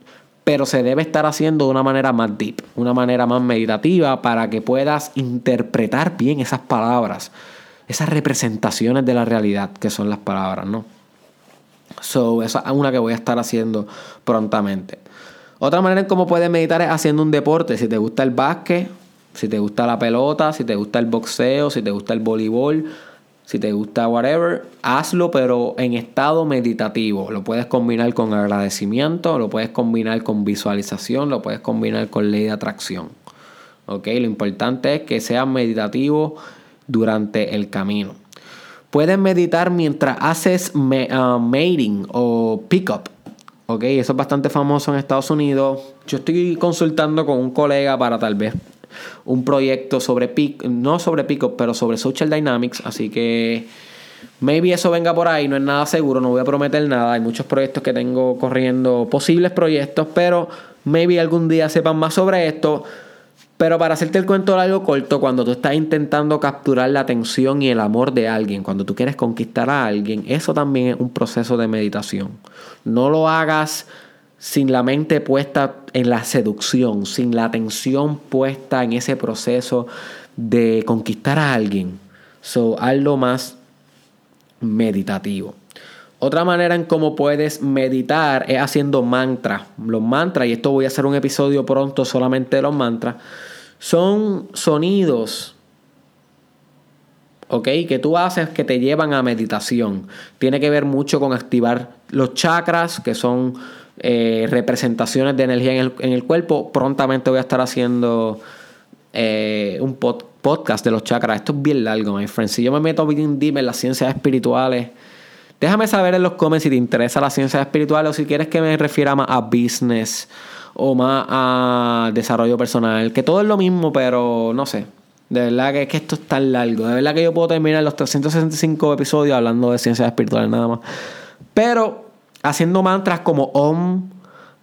pero se debe estar haciendo de una manera más deep, una manera más meditativa para que puedas interpretar bien esas palabras, esas representaciones de la realidad que son las palabras, ¿no? So, esa es una que voy a estar haciendo prontamente. Otra manera en cómo puedes meditar es haciendo un deporte. Si te gusta el básquet, si te gusta la pelota, si te gusta el boxeo, si te gusta el voleibol, si te gusta whatever, hazlo, pero en estado meditativo. Lo puedes combinar con agradecimiento, lo puedes combinar con visualización, lo puedes combinar con ley de atracción. ¿Ok? Lo importante es que sea meditativo durante el camino. Puedes meditar mientras haces uh, mating o pickup. ¿Ok? Eso es bastante famoso en Estados Unidos. Yo estoy consultando con un colega para tal vez un proyecto sobre Pico, no sobre Pico, pero sobre Social Dynamics, así que maybe eso venga por ahí, no es nada seguro, no voy a prometer nada, hay muchos proyectos que tengo corriendo, posibles proyectos, pero maybe algún día sepan más sobre esto. Pero para hacerte el cuento largo corto, cuando tú estás intentando capturar la atención y el amor de alguien, cuando tú quieres conquistar a alguien, eso también es un proceso de meditación. No lo hagas sin la mente puesta en la seducción, sin la atención puesta en ese proceso de conquistar a alguien. So, algo más meditativo. Otra manera en cómo puedes meditar es haciendo mantras. Los mantras, y esto voy a hacer un episodio pronto solamente de los mantras, son sonidos, ¿ok? Que tú haces que te llevan a meditación. Tiene que ver mucho con activar los chakras, que son eh, representaciones de energía en el, cuerpo. Prontamente voy a estar haciendo eh, un podcast de los chakras. Esto es bien largo, my friend. Si yo me meto bien deep en las ciencias espirituales, déjame saber en los comments si te interesa las ciencias espirituales o si quieres que me refiera más a business o más a desarrollo personal. Que todo es lo mismo, pero no sé. De verdad que, que esto es tan largo. De verdad que yo puedo terminar los 365 episodios hablando de ciencias espirituales nada más. Pero haciendo mantras como Om,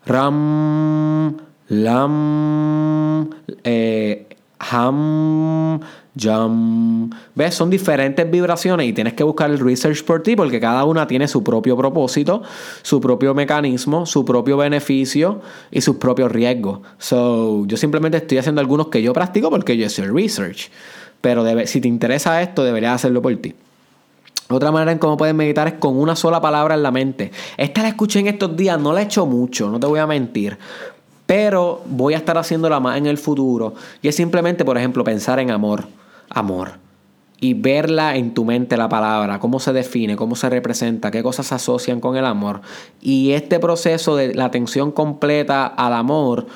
Ram, Lam, eh, Ham, Jam. ¿Ves? Son diferentes vibraciones y tienes que buscar el research por ti porque cada una tiene su propio propósito, su propio mecanismo, su propio beneficio y sus propios riesgos. So, yo simplemente estoy haciendo algunos que yo practico porque yo soy research. Pero si te interesa esto, deberías hacerlo por ti. Otra manera en cómo puedes meditar es con una sola palabra en la mente. Esta la escuché en estos días, no la he hecho mucho, no te voy a mentir. Pero voy a estar haciéndola más en el futuro. Y es simplemente, por ejemplo, pensar en amor. Amor. Y verla en tu mente la palabra, cómo se define, cómo se representa, qué cosas se asocian con el amor. Y este proceso de la atención completa al amor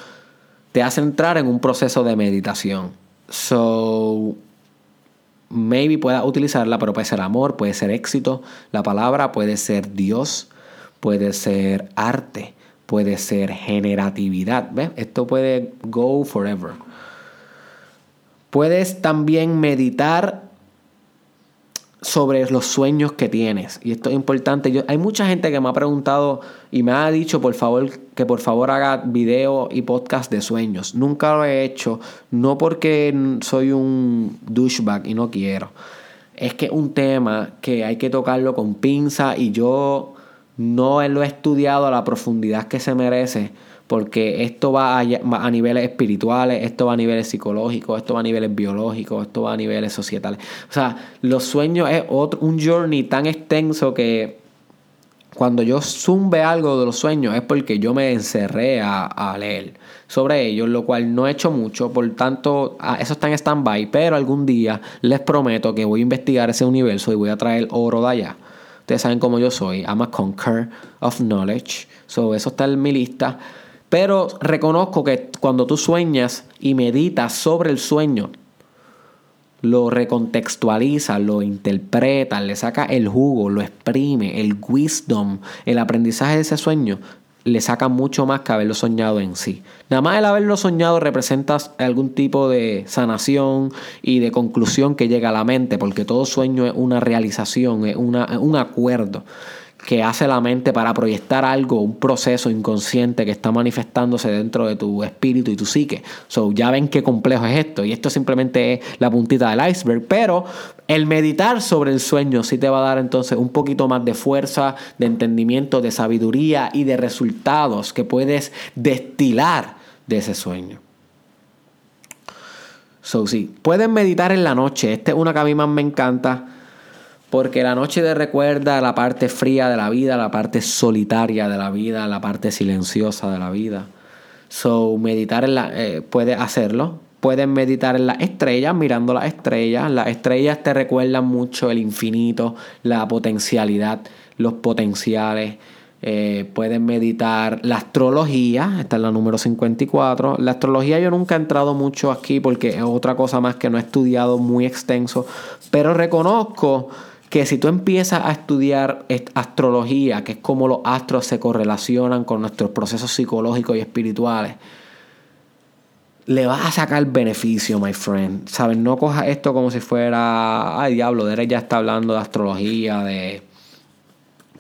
te hace entrar en un proceso de meditación. So, maybe puedas utilizarla, pero puede ser amor, puede ser éxito. La palabra puede ser Dios, puede ser arte, puede ser generatividad. ¿Ves? Esto puede go forever. Puedes también meditar sobre los sueños que tienes. Y esto es importante. Yo, hay mucha gente que me ha preguntado y me ha dicho por favor que por favor haga video y podcast de sueños. Nunca lo he hecho, no porque soy un douchebag y no quiero. Es que es un tema que hay que tocarlo con pinza y yo no lo he estudiado a la profundidad que se merece porque esto va a, niveles espirituales, esto va a niveles psicológicos, esto va a niveles biológicos, esto va a niveles societales. O sea, los sueños es otro, un journey tan extenso que cuando yo zumbe algo de los sueños es porque yo me encerré a, leer sobre ellos, lo cual no he hecho mucho, por tanto, eso está en stand-by, pero algún día les prometo que voy a investigar ese universo y voy a traer oro de allá. Ustedes saben cómo yo soy, I'm a conqueror of knowledge, so eso está en mi lista. Pero reconozco que cuando tú sueñas y meditas sobre el sueño, lo recontextualiza, lo interpreta, le saca el jugo, lo exprime, el wisdom, el aprendizaje de ese sueño, le saca mucho más que haberlo soñado en sí. Nada más el haberlo soñado representa algún tipo de sanación y de conclusión que llega a la mente, porque todo sueño es una realización, es un acuerdo que hace la mente para proyectar algo, un proceso inconsciente que está manifestándose dentro de tu espíritu y tu psique. So, ya ven qué complejo es esto. Y esto simplemente es la puntita del iceberg. Pero el meditar sobre el sueño sí te va a dar entonces un poquito más de fuerza, de entendimiento, de sabiduría y de resultados que puedes destilar de ese sueño. So, sí, pueden meditar en la noche. Esta es una que a mí más me encanta porque la noche te recuerda la parte fría de la vida, la parte solitaria de la vida, la parte silenciosa de la vida. So, meditar en la, eh, puedes hacerlo. Puedes meditar en las estrellas, mirando las estrellas. Las estrellas te recuerdan mucho el infinito, la potencialidad, los potenciales. Eh, puedes meditar la astrología, esta es la número 54. La astrología yo nunca he entrado mucho aquí porque es otra cosa más que no he estudiado muy extenso, pero reconozco que si tú empiezas a estudiar astrología, que es cómo los astros se correlacionan con nuestros procesos psicológicos y espirituales, le vas a sacar beneficio, my friend. ¿Sabes? No cojas esto como si fuera. Ay, diablo, Derek ya está hablando de astrología, de.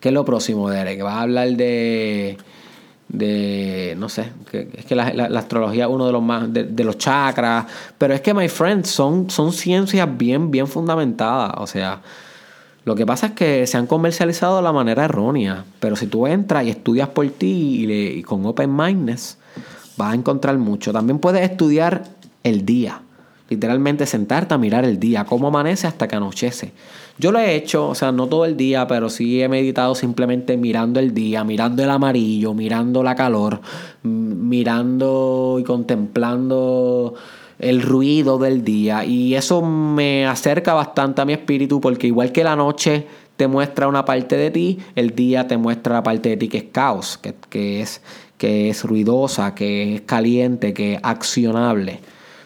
¿Qué es lo próximo, Derek? Va a hablar de. De. No sé. es que la, astrología es uno de los más. De, los chakras. Pero es que, my friend, son, son ciencias bien, bien fundamentadas. O sea. Lo que pasa es que se han comercializado de la manera errónea, pero si tú entras y estudias por ti y, con open mindness, vas a encontrar mucho. También puedes estudiar el día, literalmente sentarte a mirar el día, cómo amanece hasta que anochece. Yo lo he hecho, o sea, no todo el día, pero sí he meditado simplemente mirando el día, mirando el amarillo, mirando la calor, mirando y contemplando el ruido del día y eso me acerca bastante a mi espíritu porque igual que la noche te muestra una parte de ti, el día te muestra la parte de ti que es caos, que, es, que es ruidosa, que es caliente, que es accionable.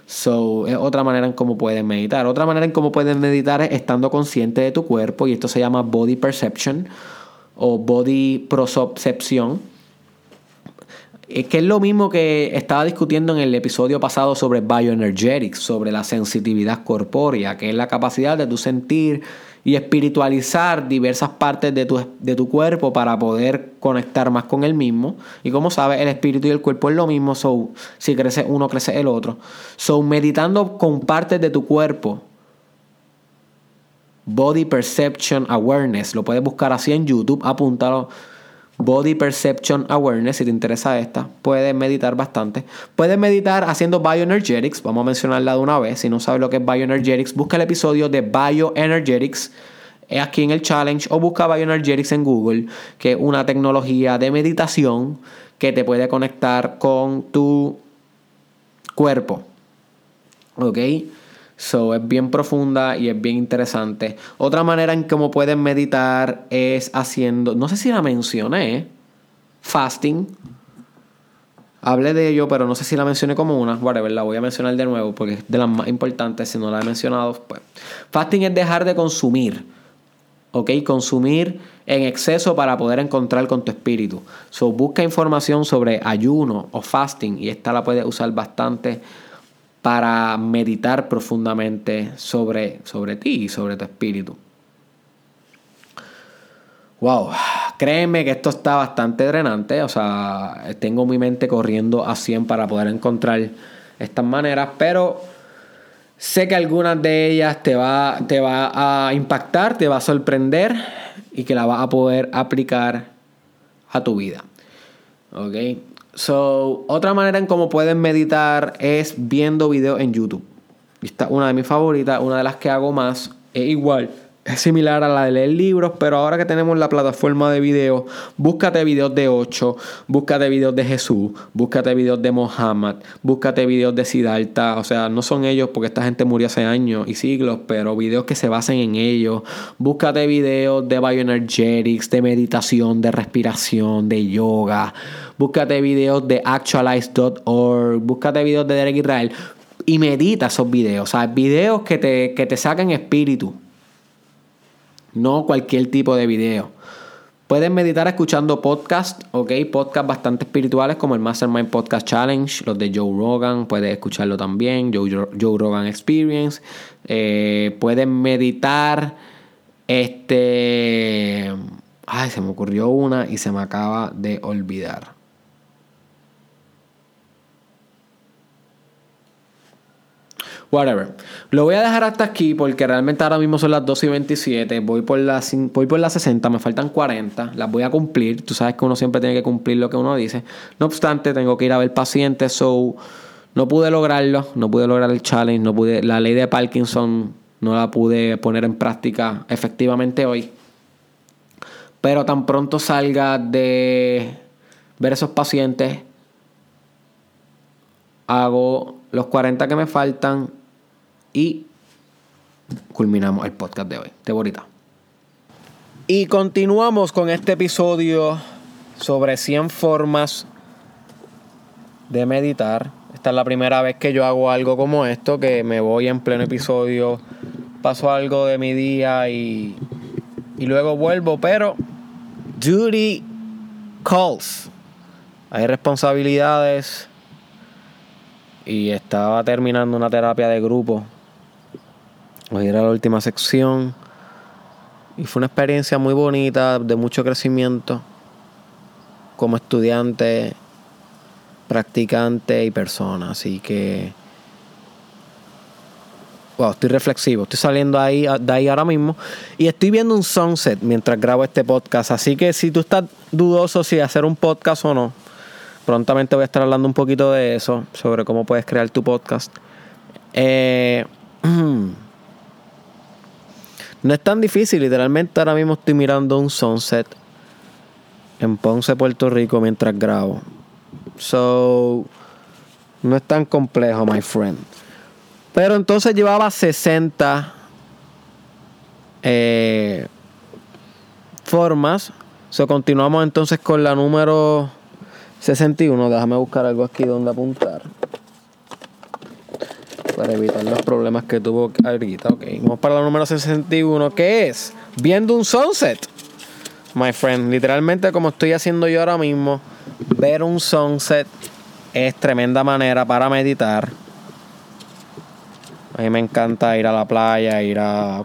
So, es otra manera en cómo puedes meditar. Otra manera en cómo puedes meditar es estando consciente de tu cuerpo y esto se llama body perception o body prosocepción que es lo mismo que estaba discutiendo en el episodio pasado sobre bioenergetics, sobre la sensitividad corpórea, que es la capacidad de tu sentir y espiritualizar diversas partes de tu, de tu cuerpo para poder conectar más con el mismo. Y como sabes, el espíritu y el cuerpo es lo mismo, so, si crece uno, crece el otro. So, meditando con partes de tu cuerpo, Body Perception Awareness, lo puedes buscar así en YouTube, apúntalo. Body Perception Awareness, si te interesa esta, puedes meditar bastante. Puedes meditar haciendo Bioenergetics, vamos a mencionarla de una vez. Si no sabes lo que es Bioenergetics, busca el episodio de Bioenergetics aquí en el challenge o busca Bioenergetics en Google, que es una tecnología de meditación que te puede conectar con tu cuerpo. ¿Ok? So, es bien profunda y es bien interesante. Otra manera en cómo pueden meditar es haciendo, no sé si la mencioné, fasting. Hablé de ello, pero no sé si la mencioné como una. Whatever, la voy a mencionar de nuevo porque es de las más importantes. Si no la he mencionado, pues. Fasting es dejar de consumir. ¿Ok? Consumir en exceso para poder encontrar con tu espíritu. So, busca información sobre ayuno o fasting y esta la puedes usar bastante para meditar profundamente sobre, sobre ti y sobre tu espíritu. Wow, créeme que esto está bastante drenante, o sea, tengo mi mente corriendo a 100 para poder encontrar estas maneras, pero sé que algunas de ellas te va, te va a impactar, te va a sorprender y que la vas a poder aplicar a tu vida. ¿Ok? So, otra manera en cómo pueden meditar es viendo videos en YouTube. Esta una de mis favoritas, una de las que hago más. Es igual, es similar a la de leer libros, pero ahora que tenemos la plataforma de videos, búscate videos de 8, búscate videos de Jesús, búscate videos de Mohammed, búscate videos de Siddhartha. O sea, no son ellos porque esta gente murió hace años y siglos, pero videos que se basen en ellos. Búscate videos de bioenergetics, de meditación, de respiración, de yoga búscate videos de actualize.org, búscate videos de Derek Israel y medita esos videos. O sea, videos que te, que te saquen espíritu. No cualquier tipo de video. Puedes meditar escuchando podcasts, ok, podcasts bastante espirituales como el Mastermind Podcast Challenge, los de Joe Rogan, puedes escucharlo también, Joe, Joe Rogan Experience. Eh, puedes meditar, este, ay, se me ocurrió una y se me acaba de olvidar. Whatever. Lo voy a dejar hasta aquí porque realmente ahora mismo son las 2 y 27. Voy por, las, voy por las 60, me faltan 40. Las voy a cumplir. Tú sabes que uno siempre tiene que cumplir lo que uno dice. No obstante, tengo que ir a ver pacientes. So, no pude lograrlo. No pude lograr el challenge. No pude, la ley de Parkinson no la pude poner en práctica efectivamente hoy. Pero tan pronto salga de ver esos pacientes, hago los 40 que me faltan y culminamos el podcast de hoy. Te bonita. Y continuamos con este episodio sobre 100 formas de meditar. Esta es la primera vez que yo hago algo como esto, que me voy en pleno episodio, paso algo de mi día y, y luego vuelvo, pero duty calls. Hay responsabilidades y estaba terminando una terapia de grupo Hoy era la última sección. Y fue una experiencia muy bonita, de mucho crecimiento como estudiante, practicante y persona. Así que, wow, estoy reflexivo. Estoy saliendo ahí, de ahí ahora mismo y estoy viendo un sunset mientras grabo este podcast. Así que si tú estás dudoso si hacer un podcast o no, prontamente voy a estar hablando un poquito de eso, sobre cómo puedes crear tu podcast. Eh, No es tan difícil, literalmente ahora mismo estoy mirando un sunset en Ponce, Puerto Rico mientras grabo. So, no es tan complejo, my friend. Pero entonces llevaba 60 eh, formas. So, continuamos entonces con la número 61. Déjame buscar algo aquí donde apuntar para evitar los problemas que tuvo ahorita. Ok, vamos para la número 61, que es viendo un sunset. My friend, literalmente como estoy haciendo yo ahora mismo, ver un sunset es tremenda manera para meditar. A mí me encanta ir a la playa, ir a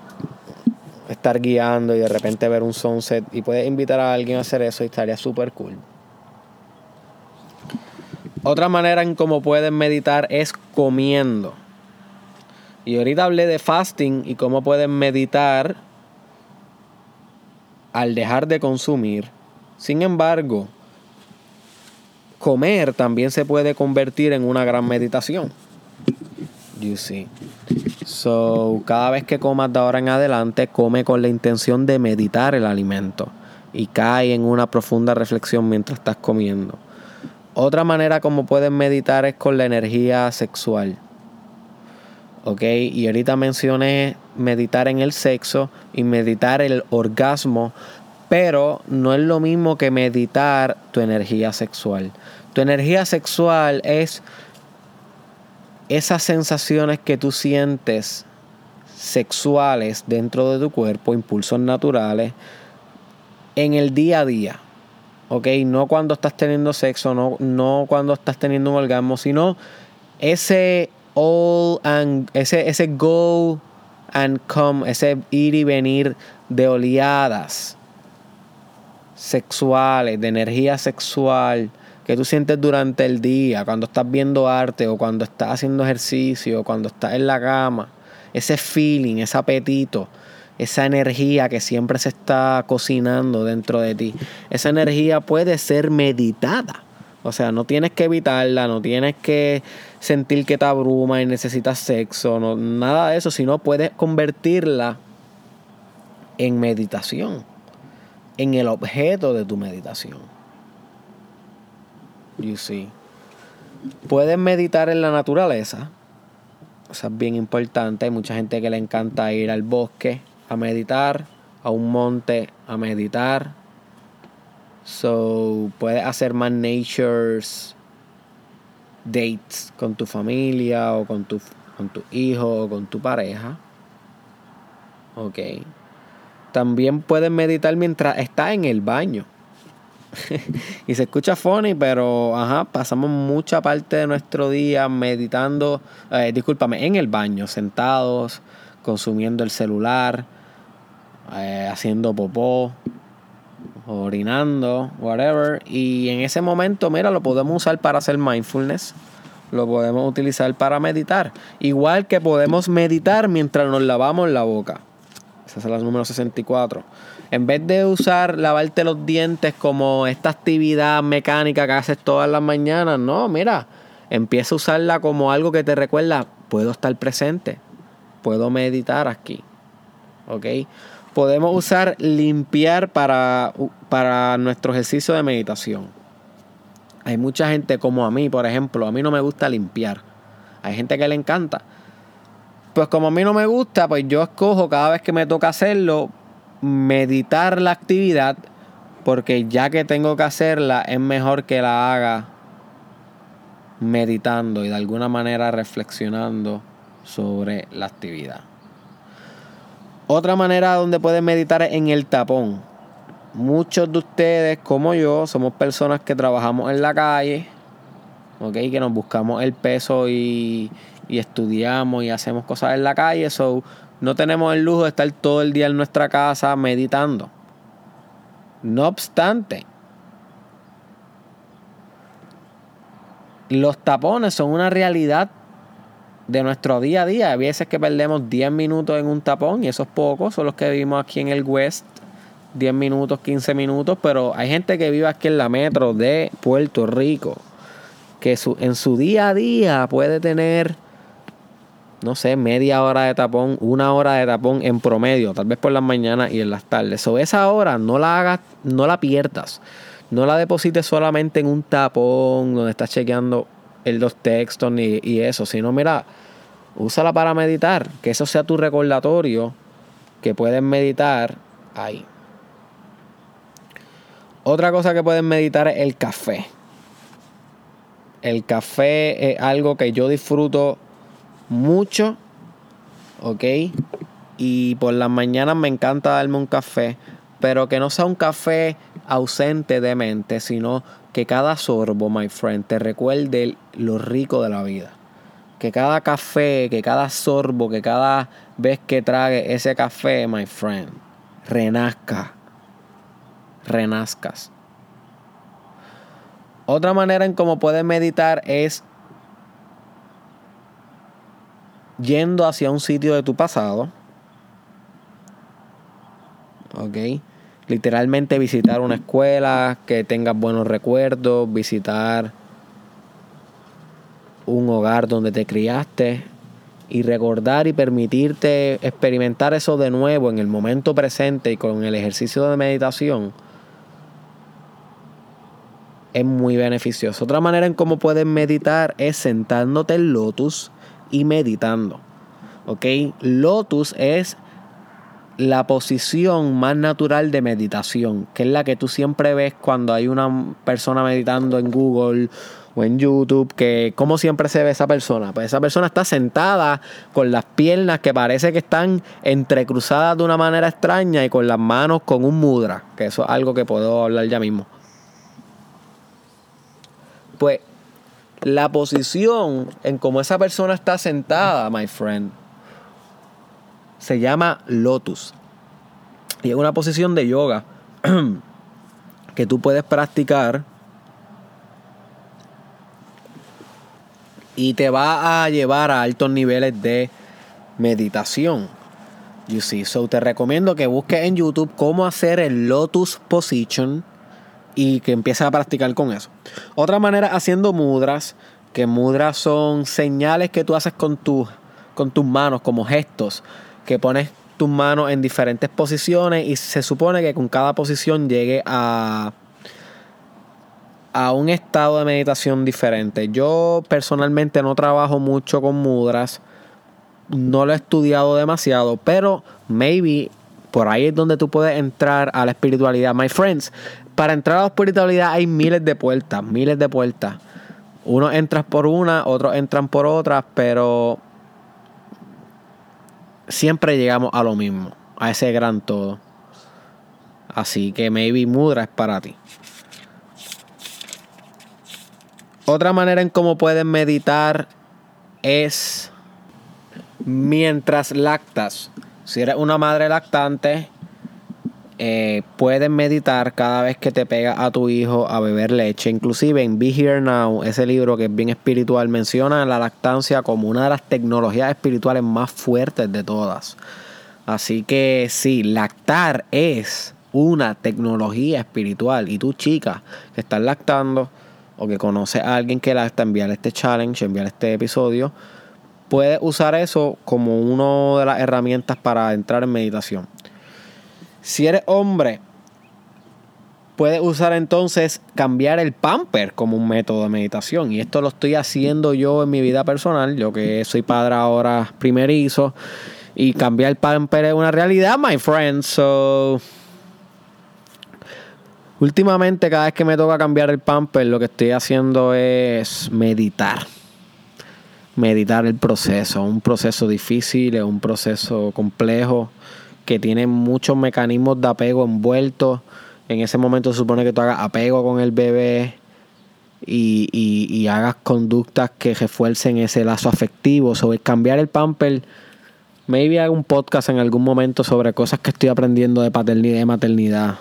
estar guiando y de repente ver un sunset y puedes invitar a alguien a hacer eso y estaría súper cool. Otra manera en cómo puedes meditar es comiendo. Y ahorita hablé de fasting y cómo puedes meditar al dejar de consumir. Sin embargo, comer también se puede convertir en una gran meditación. You see. So, cada vez que comas de ahora en adelante, come con la intención de meditar el alimento y cae en una profunda reflexión mientras estás comiendo. Otra manera como puedes meditar es con la energía sexual. ¿Ok? Y ahorita mencioné meditar en el sexo y meditar el orgasmo, pero no es lo mismo que meditar tu energía sexual. Tu energía sexual es esas sensaciones que tú sientes sexuales dentro de tu cuerpo, impulsos naturales, en el día a día. ¿Ok? No cuando estás teniendo sexo, no, no cuando estás teniendo un orgasmo, sino ese all and ese, ese go and come, ese ir y venir de oleadas sexuales, de energía sexual que tú sientes durante el día, cuando estás viendo arte o cuando estás haciendo ejercicio, o cuando estás en la cama, ese feeling, ese apetito, esa energía que siempre se está cocinando dentro de ti, esa energía puede ser meditada. O sea, no tienes que evitarla, no tienes que sentir que te abruma y necesitas sexo, no, nada de eso, sino puedes convertirla en meditación, en el objeto de tu meditación. You see. Puedes meditar en la naturaleza. Eso es bien importante. Hay mucha gente que le encanta ir al bosque a meditar, a un monte a meditar. So, puedes hacer más natures dates con tu familia o con tu, con tu hijo o con tu pareja. Ok. También puedes meditar mientras estás en el baño. y se escucha funny, pero ajá, pasamos mucha parte de nuestro día meditando, eh, discúlpame, en el baño, sentados, consumiendo el celular, eh, haciendo popó, orinando, whatever. Y en ese momento, mira, lo podemos usar para hacer mindfulness. Lo podemos utilizar para meditar. Igual que podemos meditar mientras nos lavamos la boca. Esa es la número 64. En vez de usar lavarte los dientes como esta actividad mecánica que haces todas las mañanas, no, mira, empieza a usarla como algo que te recuerda, puedo estar presente, puedo meditar aquí. ¿Ok? Podemos usar limpiar para, para nuestro ejercicio de meditación. Hay mucha gente como a mí, por ejemplo, a mí no me gusta limpiar. Hay gente que le encanta. Pues como a mí no me gusta, pues yo escojo cada vez que me toca hacerlo, meditar la actividad, porque ya que tengo que hacerla, es mejor que la haga meditando y de alguna manera reflexionando sobre la actividad. Otra manera donde pueden meditar es en el tapón. Muchos de ustedes, como yo, somos personas que trabajamos en la calle, ¿ok? Que nos buscamos el peso y, y estudiamos y hacemos cosas en la calle. So, no tenemos el lujo de estar todo el día en nuestra casa meditando. No obstante, los tapones son una realidad de nuestro día a día. Hay veces que perdemos 10 minutos en un tapón y esos pocos son los que vivimos aquí en el West. 10 minutos, 15 minutos, pero hay gente que vive aquí en la metro de Puerto Rico que en su día a día puede tener, no sé, media hora de tapón, una hora de tapón en promedio, tal vez por las mañanas y en las tardes. O esa hora no la hagas, no la pierdas. No la deposites solamente en un tapón donde estás chequeando los textos ni, y eso, sino mira, úsala para meditar, que eso sea tu recordatorio, que puedes meditar ahí. Otra cosa que puedes meditar es el café. El café es algo que yo disfruto mucho, ¿ok? Y por las mañanas me encanta darme un café, pero que no sea un café ausente de mente, sino que cada sorbo, my friend, te recuerde lo rico de la vida. Que cada café, que cada sorbo, que cada vez que trague ese café, my friend, renazca. Renazcas. Otra manera en cómo puedes meditar es yendo hacia un sitio de tu pasado. ¿Ok? Literalmente visitar una escuela que tengas buenos recuerdos, visitar un hogar donde te criaste y recordar y permitirte experimentar eso de nuevo en el momento presente y con el ejercicio de meditación es muy beneficioso. Otra manera en cómo puedes meditar es sentándote en lotus y meditando. ¿Ok? Lotus es la posición más natural de meditación, que es la que tú siempre ves cuando hay una persona meditando en Google o en YouTube, que como siempre se ve esa persona. Pues esa persona está sentada con las piernas que parece que están entrecruzadas de una manera extraña y con las manos con un mudra, que eso es algo que puedo hablar ya mismo. Pues la posición en cómo esa persona está sentada, my friend, se llama lotus. Y es una posición de yoga que tú puedes practicar y te va a llevar a altos niveles de meditación. You see, so te recomiendo que busques en YouTube cómo hacer el lotus position y que empieces a practicar con eso. Otra manera haciendo mudras, que mudras son señales que tú haces con, con tus manos como gestos, que pones tus manos en diferentes posiciones y se supone que con cada posición llegue a a un estado de meditación diferente. Yo personalmente no trabajo mucho con mudras, no lo he estudiado demasiado, pero maybe por ahí es donde tú puedes entrar a la espiritualidad. My friends, para entrar a la espiritualidad hay miles de puertas, miles de puertas. Unos entran por una, otros entran por otras, pero siempre llegamos a lo mismo, a ese gran todo. Así que maybe mudra es para ti. Otra manera en cómo puedes meditar es mientras lactas. Si eres una madre lactante, eh, puedes meditar cada vez que te pega a tu hijo a beber leche. Inclusive en Be Here Now, ese libro que es bien espiritual, menciona la lactancia como una de las tecnologías espirituales más fuertes de todas. Así que sí, lactar es una tecnología espiritual. Y tú, chica, que estás lactando o que conoces a alguien que lacta, enviar este challenge, enviar este episodio, puedes usar eso como una de las herramientas para entrar en meditación. Si eres hombre, puedes usar entonces cambiar el pamper como un método de meditación. Y esto lo estoy haciendo yo en mi vida personal, yo que soy padre ahora primerizo. Y cambiar el pamper es una realidad, my friend. So, últimamente, cada vez que me toca cambiar el pamper, lo que estoy haciendo es meditar. Meditar el proceso. Un proceso difícil, un proceso complejo que tiene muchos mecanismos de apego envueltos. En ese momento se supone que tú hagas apego con el bebé y, y, hagas conductas que refuercen ese lazo afectivo. Sobre cambiar el pamper, maybe haga un podcast en algún momento sobre cosas que estoy aprendiendo de paternidad y maternidad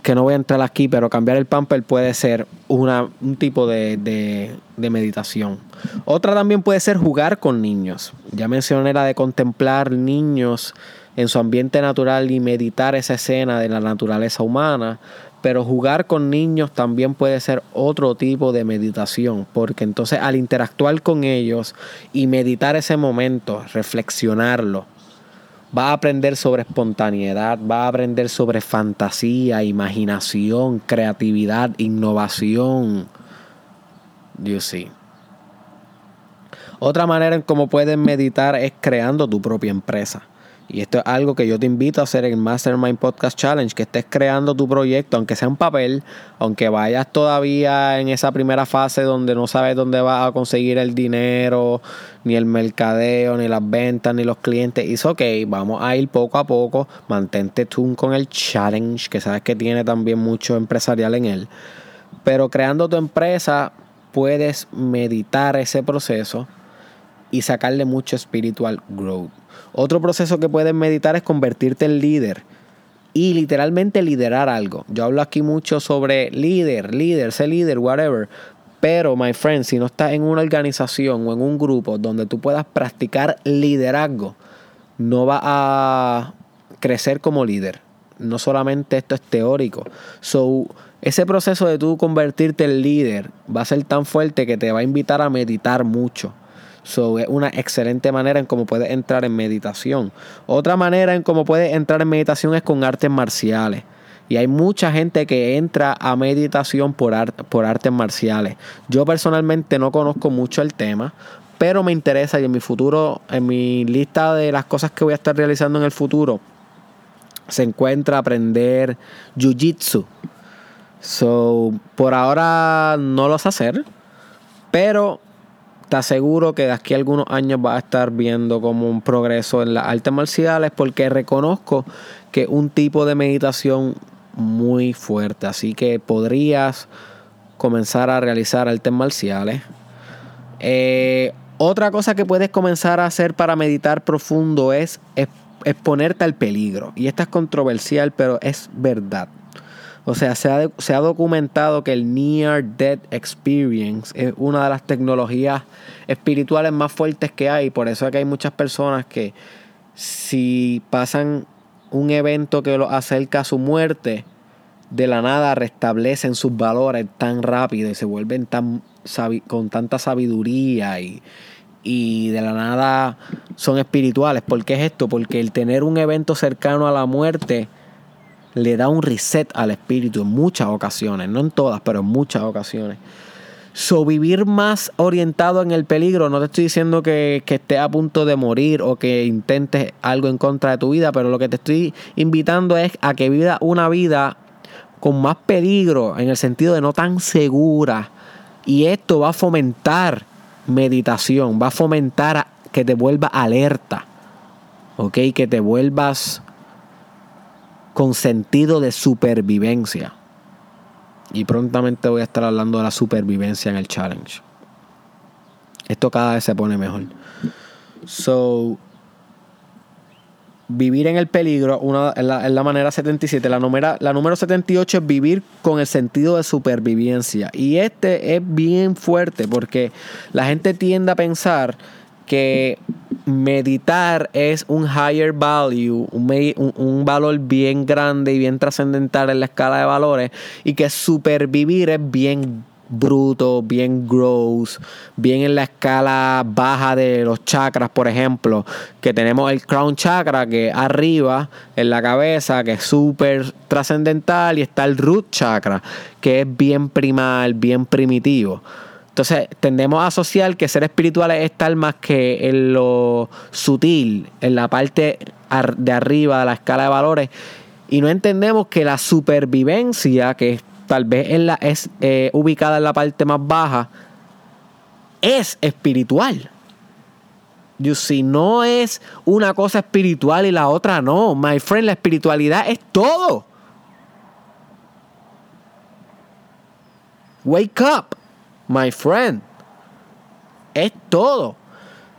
que no voy a entrar aquí, pero cambiar el pamper puede ser una, un tipo de, de, meditación. Otra también puede ser jugar con niños. Ya mencioné la de contemplar niños en su ambiente natural y meditar esa escena de la naturaleza humana, pero jugar con niños también puede ser otro tipo de meditación, porque entonces al interactuar con ellos y meditar ese momento, reflexionarlo, Va a aprender sobre espontaneidad, va a aprender sobre fantasía, imaginación, creatividad, innovación. You see. Otra manera en cómo puedes meditar es creando tu propia empresa. Y esto es algo que yo te invito a hacer en Mastermind Podcast Challenge, que estés creando tu proyecto, aunque sea en papel, aunque vayas todavía en esa primera fase donde no sabes dónde vas a conseguir el dinero, ni el mercadeo, ni las ventas, ni los clientes. Es ok, vamos a ir poco a poco, mantente tú con el challenge, que sabes que tiene también mucho empresarial en él. Pero creando tu empresa, puedes meditar ese proceso y sacarle mucho spiritual growth. Otro proceso que puedes meditar es convertirte en líder y literalmente liderar algo. Yo hablo aquí mucho sobre líder, líder, ser líder, whatever. Pero, my friend, si no estás en una organización o en un grupo donde tú puedas practicar liderazgo, no va a crecer como líder. No solamente esto es teórico. So, ese proceso de tú convertirte en líder va a ser tan fuerte que te va a invitar a meditar mucho. So, es una excelente manera en cómo puedes entrar en meditación. Otra manera en cómo puedes entrar en meditación es con artes marciales. Y hay mucha gente que entra a meditación por, por artes marciales. Yo personalmente no conozco mucho el tema, pero me interesa y en mi futuro, en mi lista de las cosas que voy a estar realizando en el futuro, se encuentra aprender jiu-jitsu. So, por ahora no lo sé hacer, pero te aseguro que de aquí a algunos años vas a estar viendo como un progreso en las artes marciales porque reconozco que un tipo de meditación muy fuerte. Así que podrías comenzar a realizar artes marciales. Eh, otra cosa que puedes comenzar a hacer para meditar profundo es exponerte al peligro. Y esta es controversial, pero es verdad. O sea, se ha, documentado que el Near Death Experience es una de las tecnologías espirituales más fuertes que hay. Por eso es que hay muchas personas que si pasan un evento que los acerca a su muerte, de la nada restablecen sus valores tan rápido y se vuelven tan con tanta sabiduría y, y de la nada son espirituales. ¿Por qué es esto? Porque el tener un evento cercano a la muerte le da un reset al espíritu en muchas ocasiones, no en todas, pero en muchas ocasiones. So, vivir más orientado en el peligro, no te estoy diciendo que, que estés a punto de morir o que intentes algo en contra de tu vida, pero lo que te estoy invitando es a que vivas una vida con más peligro, en el sentido de no tan segura. Y esto va a fomentar meditación, va a fomentar que te vuelvas alerta, ¿ok? Que te vuelvas con sentido de supervivencia. Y prontamente voy a estar hablando de la supervivencia en el challenge. Esto cada vez se pone mejor. So, vivir en el peligro, una, en, la, la manera 77. La, número, la número 78 es vivir con el sentido de supervivencia. Y este es bien fuerte porque la gente tiende a pensar que meditar es un higher value, un, valor bien grande y bien trascendental en la escala de valores y que supervivir es bien bruto, bien gross, bien en la escala baja de los chakras, por ejemplo, que tenemos el crown chakra que arriba en la cabeza, que es súper trascendental, y está el root chakra, que es bien primal, bien primitivo. Entonces tendemos a asociar que ser espiritual es estar más que en lo sutil, en la parte de arriba de la escala de valores. Y no entendemos que la supervivencia, que tal vez en la, es eh, ubicada en la parte más baja, es espiritual. You see, no es una cosa espiritual y la otra no. My friend, la espiritualidad es todo. Wake up my friend. Es todo.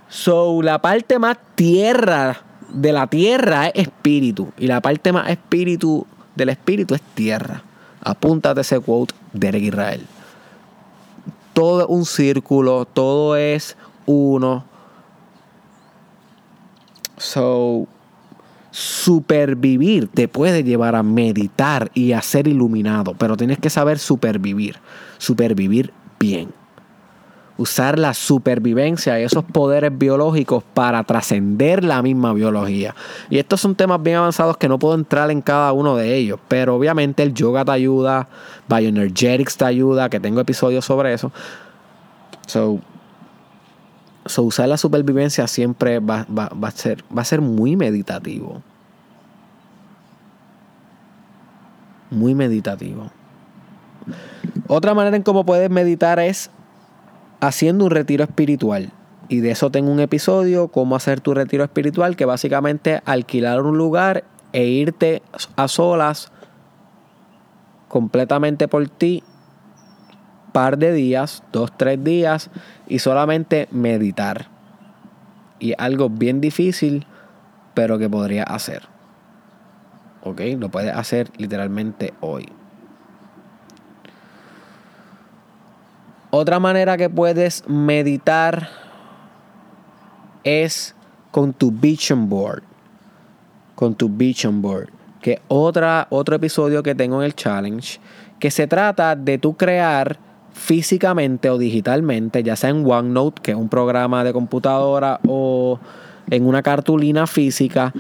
So, la parte más tierra de la tierra es espíritu. Y la parte más espíritu del espíritu es tierra. Apúntate ese quote de Eric Israel. Todo es un círculo, todo es uno. So, supervivir te puede llevar a meditar y a ser iluminado, pero tienes que saber supervivir. Supervivir bien. Usar la supervivencia y esos poderes biológicos para trascender la misma biología. Y estos son temas bien avanzados que no puedo entrar en cada uno de ellos. Pero obviamente el yoga te ayuda, Bioenergetics te ayuda, que tengo episodios sobre eso. So, usar la supervivencia siempre va, a ser, va a ser muy meditativo. Muy meditativo. Otra manera en cómo puedes meditar es haciendo un retiro espiritual. Y de eso tengo un episodio, cómo hacer tu retiro espiritual, que básicamente alquilar un lugar e irte a solas completamente por ti, par de días, dos, tres días, y solamente meditar. Y algo bien difícil, pero que podría hacer. ¿Ok? Lo puedes hacer literalmente hoy. Otra manera que puedes meditar es con tu vision board. Con tu vision board. Que otra, otro episodio que tengo en el challenge. Que se trata de tú crear físicamente o digitalmente, ya sea en OneNote, que es un programa de computadora, o en una cartulina física,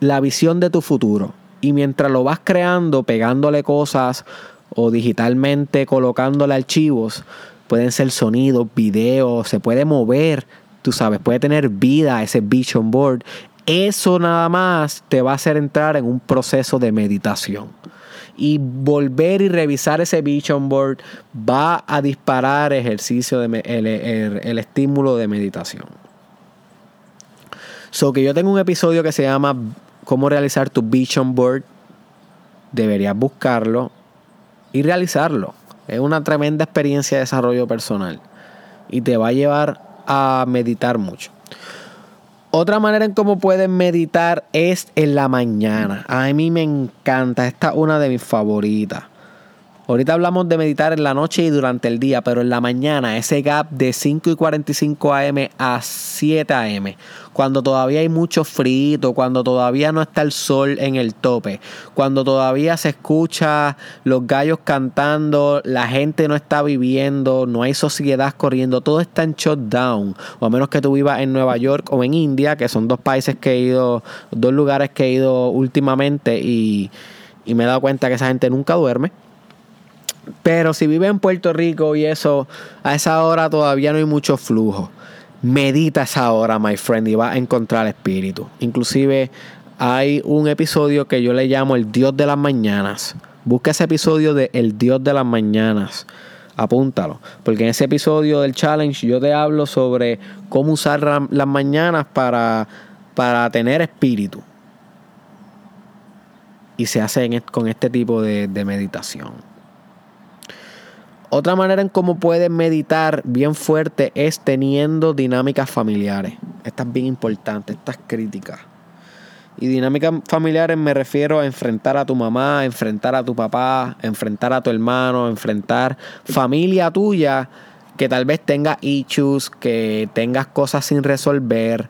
la visión de tu futuro. Y mientras lo vas creando, pegándole cosas o digitalmente colocándole archivos, pueden ser sonidos, videos, se puede mover, tú sabes, puede tener vida ese vision board. Eso nada más te va a hacer entrar en un proceso de meditación. Y volver y revisar ese vision board va a disparar ejercicio de el, estímulo de meditación. So que yo tengo un episodio que se llama Cómo realizar tu vision board. Deberías buscarlo y realizarlo. Es una tremenda experiencia de desarrollo personal y te va a llevar a meditar mucho. Otra manera en cómo puedes meditar es en la mañana. A mí me encanta, esta es una de mis favoritas. Ahorita hablamos de meditar en la noche y durante el día, pero en la mañana, ese gap de 5 y 45 am a 7 am, cuando todavía hay mucho frito, cuando todavía no está el sol en el tope, cuando todavía se escucha los gallos cantando, la gente no está viviendo, no hay sociedad corriendo, todo está en shutdown, o a menos que tú vivas en Nueva York o en India, que son dos países que he ido, dos lugares que he ido últimamente y me he dado cuenta que esa gente nunca duerme. Pero si vive en Puerto Rico y eso, a esa hora todavía no hay mucho flujo. Medita esa hora, my friend, y vas a encontrar espíritu. Inclusive hay un episodio que yo le llamo el Dios de las Mañanas. Busca ese episodio de El Dios de las Mañanas. Apúntalo. Porque en ese episodio del challenge yo te hablo sobre cómo usar las mañanas para, para tener espíritu. Y se hace con este tipo de meditación. Otra manera en cómo puedes meditar bien fuerte es teniendo dinámicas familiares. Esta es bien importante, esta es crítica. Y dinámicas familiares me refiero a enfrentar a tu mamá, enfrentar a tu papá, enfrentar a tu hermano, enfrentar familia tuya que tal vez tenga issues, que tengas cosas sin resolver.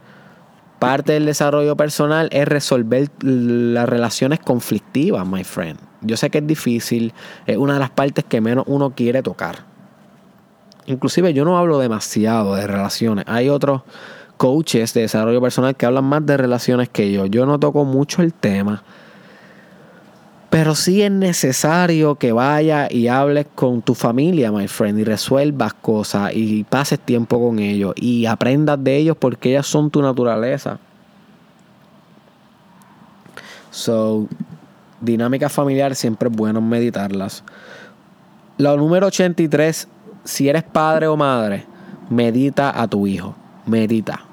Parte del desarrollo personal es resolver las relaciones conflictivas, my friend. Yo sé que es difícil, es una de las partes que menos uno quiere tocar. Inclusive yo no hablo demasiado de relaciones. Hay otros coaches de desarrollo personal que hablan más de relaciones que yo. Yo no toco mucho el tema. Pero sí es necesario que vayas y hables con tu familia, my friend, y resuelvas cosas y pases tiempo con ellos y aprendas de ellos porque ellas son tu naturaleza. So, dinámica familiar siempre es bueno meditarlas. La número 83, si eres padre o madre, medita a tu hijo. Medita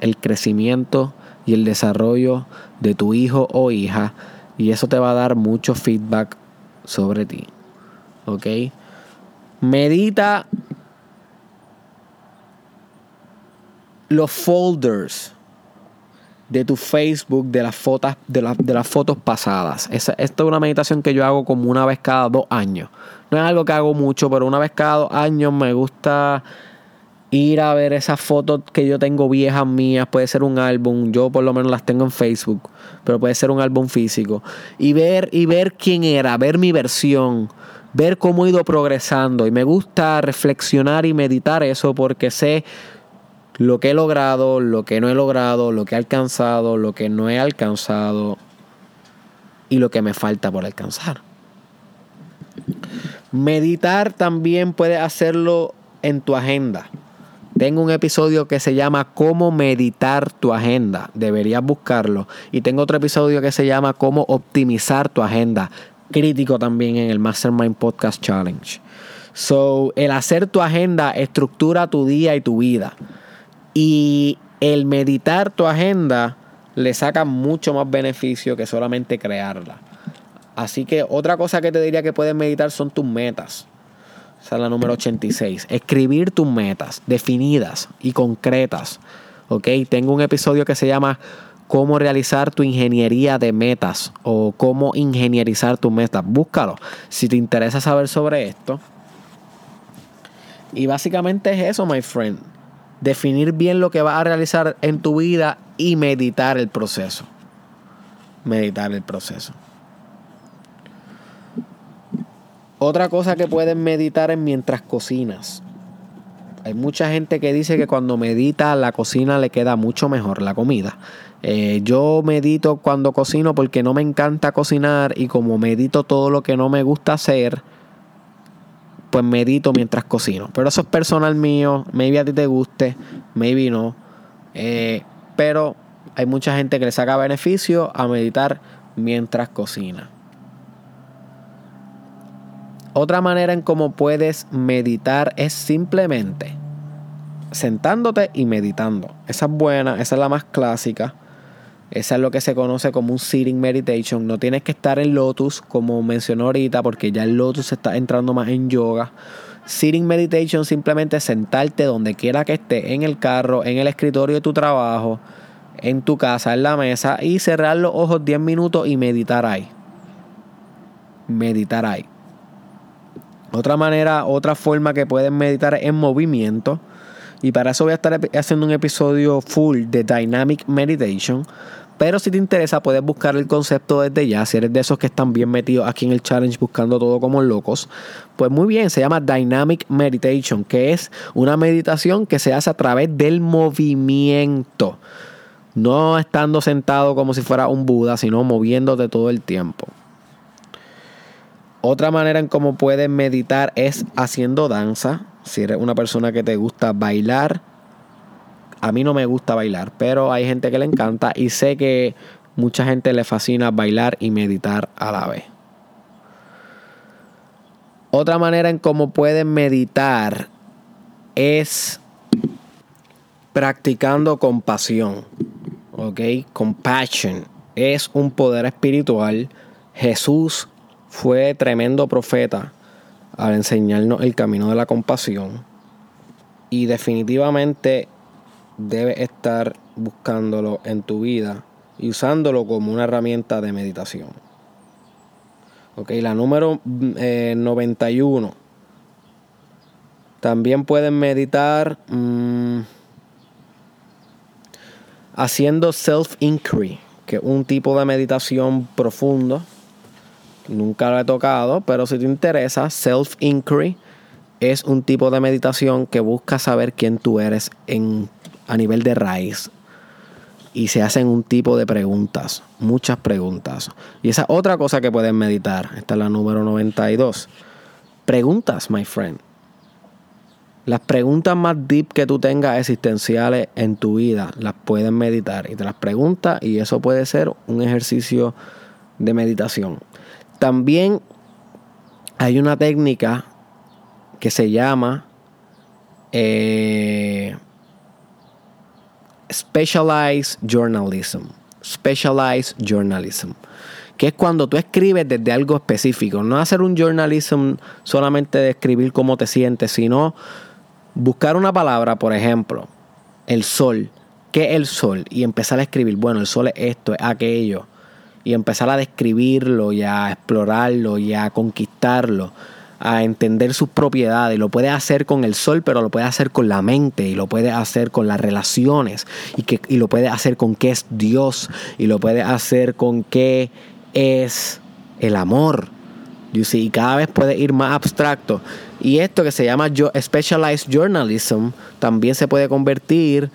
el crecimiento y el desarrollo de tu hijo o hija y eso te va a dar mucho feedback sobre ti. ¿Ok? Medita los folders de tu Facebook de las fotos, de, las fotos pasadas. Esta, es una meditación que yo hago como una vez cada dos años. No es algo que hago mucho, pero una vez cada dos años me gusta ir a ver esas fotos que yo tengo viejas mías. Puede ser un álbum, yo por lo menos las tengo en Facebook, pero puede ser un álbum físico. Y ver, y ver quién era, ver mi versión ver cómo he ido progresando y me gusta reflexionar y meditar eso porque sé lo que he logrado, lo que no he logrado, lo que he alcanzado, lo que no he alcanzado y lo que me falta por alcanzar. Meditar también puedes hacerlo en tu agenda. Tengo un episodio que se llama Cómo meditar tu agenda. Deberías buscarlo. Y tengo otro episodio que se llama Cómo optimizar tu agenda. Crítico también en el Mastermind Podcast Challenge. So, el hacer tu agenda estructura tu día y tu vida. Y el meditar tu agenda le saca mucho más beneficio que solamente crearla. Así que otra cosa que te diría que puedes meditar son tus metas. Esa es la número 86. Escribir tus metas definidas y concretas. ¿ok? Tengo un episodio que se llama cómo realizar tu ingeniería de metas o cómo ingenierizar tus metas. Búscalo si te interesa saber sobre esto. Y básicamente es eso, my friend. Definir bien lo que vas a realizar en tu vida y meditar el proceso. Meditar el proceso. Otra cosa que puedes meditar es mientras cocinas. Hay mucha gente que dice que cuando medita la cocina le queda mucho mejor la comida. Eh, yo medito cuando cocino porque no me encanta cocinar y como medito todo lo que no me gusta hacer, pues medito mientras cocino. Pero eso es personal mío, maybe a ti te guste, maybe no. Eh, pero hay mucha gente que le saca beneficio a meditar mientras cocina. Otra manera en cómo puedes meditar es simplemente sentándote y meditando. Esa es buena, esa es la más clásica. Esa es lo que se conoce como un sitting meditation. No tienes que estar en lotus, como mencionó ahorita, porque ya el lotus está entrando más en yoga. Sitting meditation simplemente sentarte donde quiera que estés, en el carro, en el escritorio de tu trabajo, en tu casa, en la mesa, y cerrar los ojos 10 minutos y meditar ahí. Meditar ahí. Otra manera, otra forma que puedes meditar es en movimiento. Y para eso voy a estar haciendo un episodio full de Dynamic Meditation. Pero si te interesa, puedes buscar el concepto desde ya. Si eres de esos que están bien metidos aquí en el challenge buscando todo como locos, pues muy bien, se llama Dynamic Meditation, que es una meditación que se hace a través del movimiento. No estando sentado como si fuera un Buda, sino moviéndote todo el tiempo. Otra manera en cómo puedes meditar es haciendo danza. Si eres una persona que te gusta bailar, a mí no me gusta bailar, pero hay gente que le encanta y sé que mucha gente le fascina bailar y meditar a la vez. Otra manera en cómo pueden meditar es practicando compasión. ¿Ok? Compassion es un poder espiritual. Jesús fue tremendo profeta al enseñarnos el camino de la compasión y definitivamente debes estar buscándolo en tu vida y usándolo como una herramienta de meditación. Ok, la número 91. Eh, También pueden meditar mm, haciendo self-inquiry, que es un tipo de meditación profundo Nunca lo he tocado, pero si te interesa, self-inquiry es un tipo de meditación que busca saber quién tú eres en, a nivel de raíz. Y se hacen un tipo de preguntas, muchas preguntas. Y esa otra cosa que puedes meditar, esta es la número 92. Preguntas, my friend. Las preguntas más deep que tú tengas existenciales en tu vida, las puedes meditar. Y te las preguntas y eso puede ser un ejercicio de meditación. También hay una técnica que se llama eh, Specialized Journalism. Specialized Journalism. Que es cuando tú escribes desde algo específico. No hacer un journalism solamente de escribir cómo te sientes, sino buscar una palabra, por ejemplo, el sol. ¿Qué es el sol? Y empezar a escribir, bueno, el sol es esto, es aquello y empezar a describirlo y a explorarlo y a conquistarlo, a entender sus propiedades. Lo puede hacer con el sol, pero lo puede hacer con la mente y lo puede hacer con las relaciones y, que, y lo puede hacer con qué es Dios y lo puede hacer con qué es el amor. y cada vez puede ir más abstracto. Y esto que se llama Specialized Journalism también se puede convertir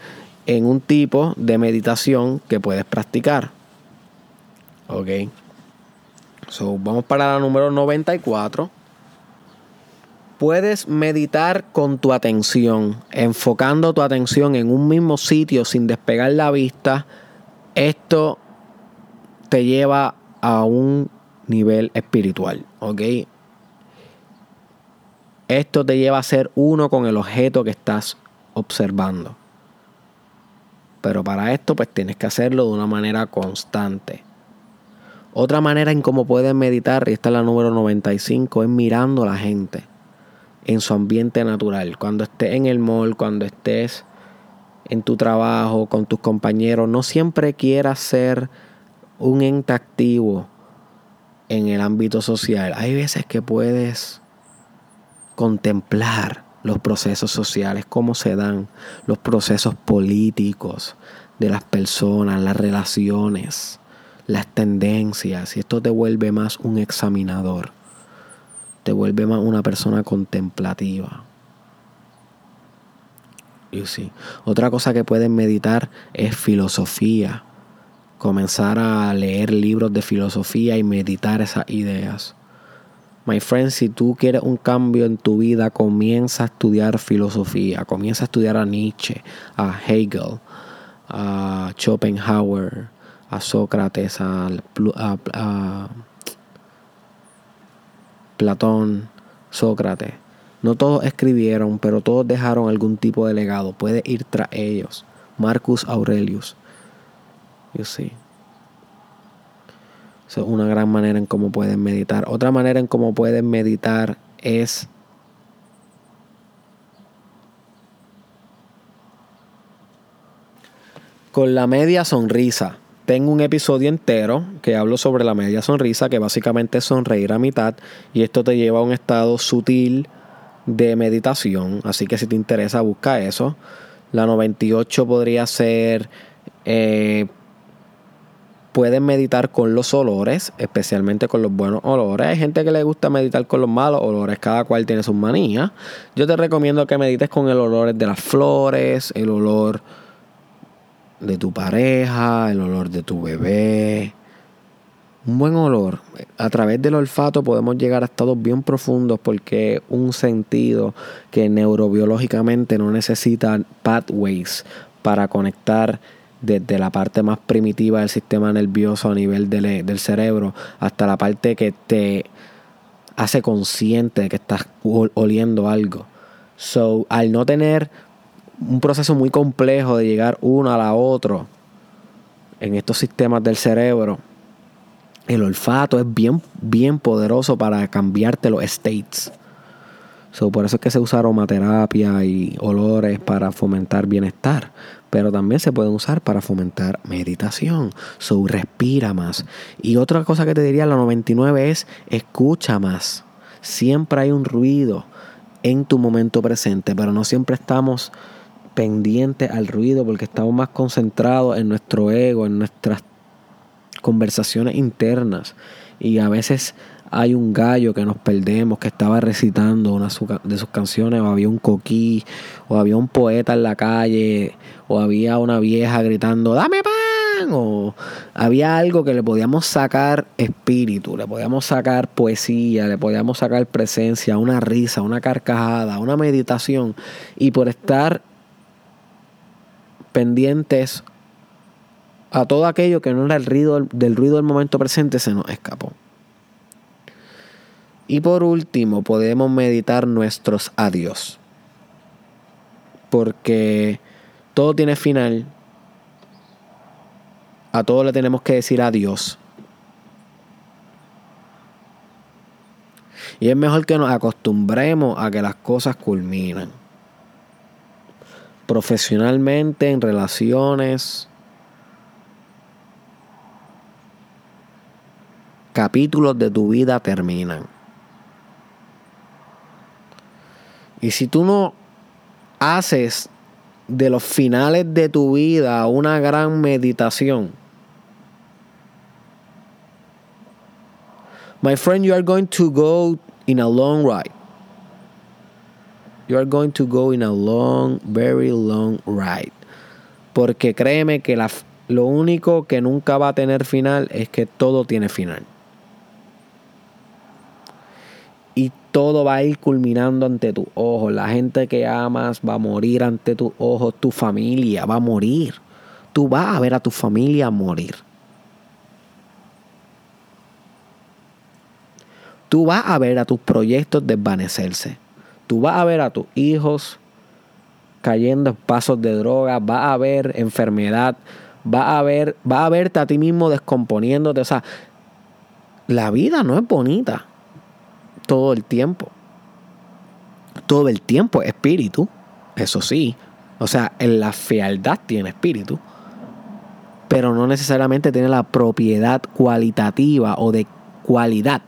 en un tipo de meditación que puedes practicar. Ok. So, vamos para la número 94. Puedes meditar con tu atención, enfocando tu atención en un mismo sitio sin despegar la vista. Esto te lleva a un nivel espiritual, ¿ok? Esto te lleva a ser uno con el objeto que estás observando. Pero para esto pues tienes que hacerlo de una manera constante. Otra manera en cómo puedes meditar, y esta es la número 95, es mirando a la gente en su ambiente natural. Cuando estés en el mall, cuando estés en tu trabajo, con tus compañeros. No siempre quieras ser un ente activo en el ámbito social. Hay veces que puedes contemplar los procesos sociales, cómo se dan los procesos políticos de las personas, las relaciones, las tendencias. Y esto te vuelve más un examinador, te vuelve más una persona contemplativa. Y sí. Otra cosa que puedes meditar es filosofía. Comenzar a leer libros de filosofía y meditar esas ideas. My friend, si tú quieres un cambio en tu vida, comienza a estudiar filosofía, comienza a estudiar a Nietzsche, a Hegel, a Schopenhauer, a Sócrates, a, Platón, Sócrates. No todos escribieron, pero todos dejaron algún tipo de legado. Puedes ir tras ellos. Marcus Aurelius. You see. Eso es una gran manera en cómo pueden meditar. Otra manera en cómo pueden meditar es con la media sonrisa. Tengo un episodio entero que hablo sobre la media sonrisa, que básicamente es sonreír a mitad, y esto te lleva a un estado sutil de meditación. Así que si te interesa, busca eso. La 98 podría ser eh, pueden meditar con los olores, especialmente con los buenos olores. Hay gente que le gusta meditar con los malos olores, cada cual tiene sus manías. Yo te recomiendo que medites con el olor de las flores, el olor de tu pareja, el olor de tu bebé. Un buen olor. A través del olfato podemos llegar a estados bien profundos porque un sentido que neurobiológicamente no necesita pathways para conectar desde la parte más primitiva del sistema nervioso a nivel del, cerebro hasta la parte que te hace consciente de que estás oliendo algo. So, al no tener un proceso muy complejo de llegar uno a la otro en estos sistemas del cerebro, el olfato es bien, bien poderoso para cambiarte los states. So, por eso es que se usa aromaterapia y olores para fomentar bienestar pero también se pueden usar para fomentar meditación. So, respira más. Y otra cosa que te diría la 99 es escucha más. Siempre hay un ruido en tu momento presente, pero no siempre estamos pendientes al ruido porque estamos más concentrados en nuestro ego, en nuestras conversaciones internas. Y a veces hay un gallo que nos perdemos que estaba recitando una de sus canciones, o había un coquí, o había un poeta en la calle, o había una vieja gritando, dame pan, o había algo que le podíamos sacar espíritu, le podíamos sacar poesía, le podíamos sacar presencia, una risa, una carcajada, una meditación, y por estar pendientes a todo aquello que no era el ruido del ruido del momento presente se nos escapó. Y por último, podemos meditar nuestros adiós. Porque todo tiene final. A todo le tenemos que decir adiós. Y es mejor que nos acostumbremos a que las cosas culminan. Profesionalmente, en relaciones. Capítulos de tu vida terminan. Y si tú no haces de los finales de tu vida una gran meditación, my friend, you are going to go in a long ride. You are going to go in a long, very long ride. Porque créeme que la, lo único que nunca va a tener final es que todo tiene final. todo va a ir culminando ante tus ojos. La gente que amas va a morir ante tus ojos. Tu familia va a morir. Tú vas a ver a tu familia morir. Tú vas a ver a tus proyectos desvanecerse. Tú vas a ver a tus hijos cayendo en pasos de droga. Vas a ver enfermedad. Vas a a verte a ti mismo descomponiéndote. O sea, la vida no es bonita todo el tiempo. Todo el tiempo espíritu, eso sí, O sea, en la fealdad tiene espíritu, pero no necesariamente tiene la propiedad cualitativa o de cualidad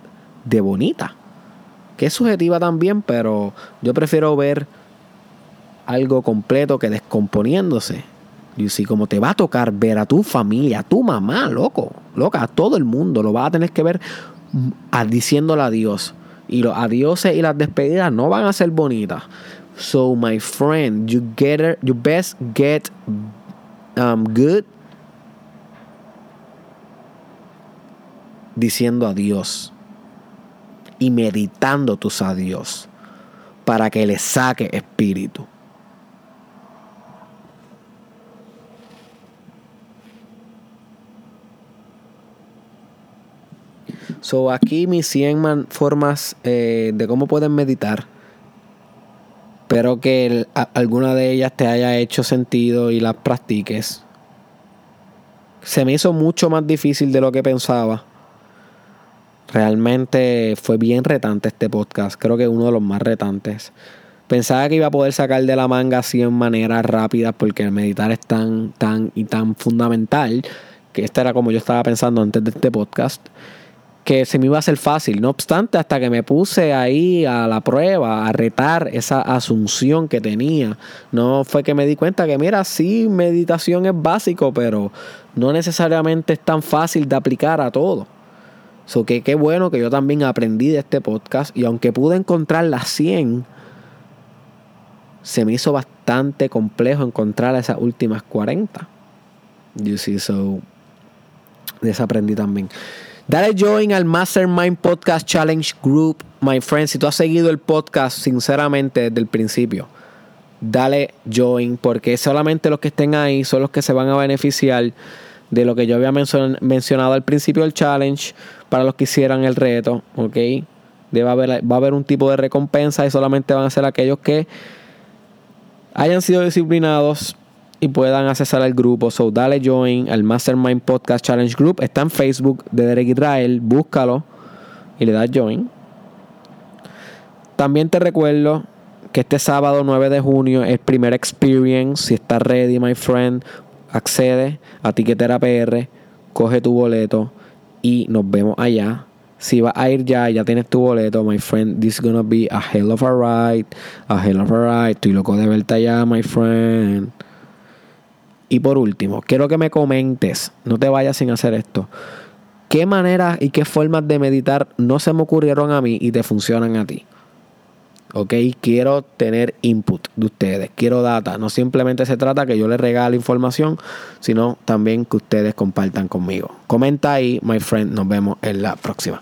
de bonita. Que es subjetiva también, pero yo prefiero ver algo completo que descomponiéndose. Y si como te va a tocar ver a tu familia, a tu mamá, loco, loca, a todo el mundo, lo vas a tener que ver diciéndole adiós. Y los adioses y las despedidas no van a ser bonitas. So, my friend, you get you best get um, good diciendo adiós y meditando tus adiós para que le saque espíritu. So, aquí mis 100 formas eh, de cómo pueden meditar. Espero que alguna de ellas te haya hecho sentido y las practiques. Se me hizo mucho más difícil de lo que pensaba. Realmente fue bien retante este podcast. Creo que uno de los más retantes. Pensaba que iba a poder sacar de la manga así en manera rápida porque el meditar es tan, tan y tan fundamental que esta era como yo estaba pensando antes de este podcast que se me iba a hacer fácil. No obstante, hasta que me puse ahí a la prueba, a retar esa asunción que tenía, no fue que me di cuenta que, mira, sí, meditación es básico, pero no necesariamente es tan fácil de aplicar a todo. So que qué bueno que yo también aprendí de este podcast y aunque pude encontrar las 100, se me hizo bastante complejo encontrar esas últimas 40. You see, so desaprendí también. Dale join al Mastermind Podcast Challenge Group, my friend. Si tú has seguido el podcast, sinceramente, desde el principio, dale join, porque solamente los que estén ahí son los que se van a beneficiar de lo que yo había mencionado al principio del challenge para los que hicieran el reto, ¿ok? Haber, va a haber un tipo de recompensa y solamente van a ser aquellos que hayan sido disciplinados y puedan accesar al grupo. So, dale join al Mastermind Podcast Challenge Group. Está en Facebook de Derek Israel. Búscalo y le das join. También te recuerdo que este sábado 9 de junio es primer experience. Si estás ready, my friend, accede a Tiquetera PR, coge tu boleto y nos vemos allá. Si vas a ir ya, ya tienes tu boleto, my friend. This is gonna be a hell of a ride. A hell of a ride. Estoy loco de verte allá, my friend. Y por último, quiero que me comentes, no te vayas sin hacer esto. ¿Qué maneras y qué formas de meditar no se me ocurrieron a mí y te funcionan a ti? ¿Ok? Quiero tener input de ustedes, quiero data. No simplemente se trata que yo les regale información, sino también que ustedes compartan conmigo. Comenta ahí, my friend. Nos vemos en la próxima.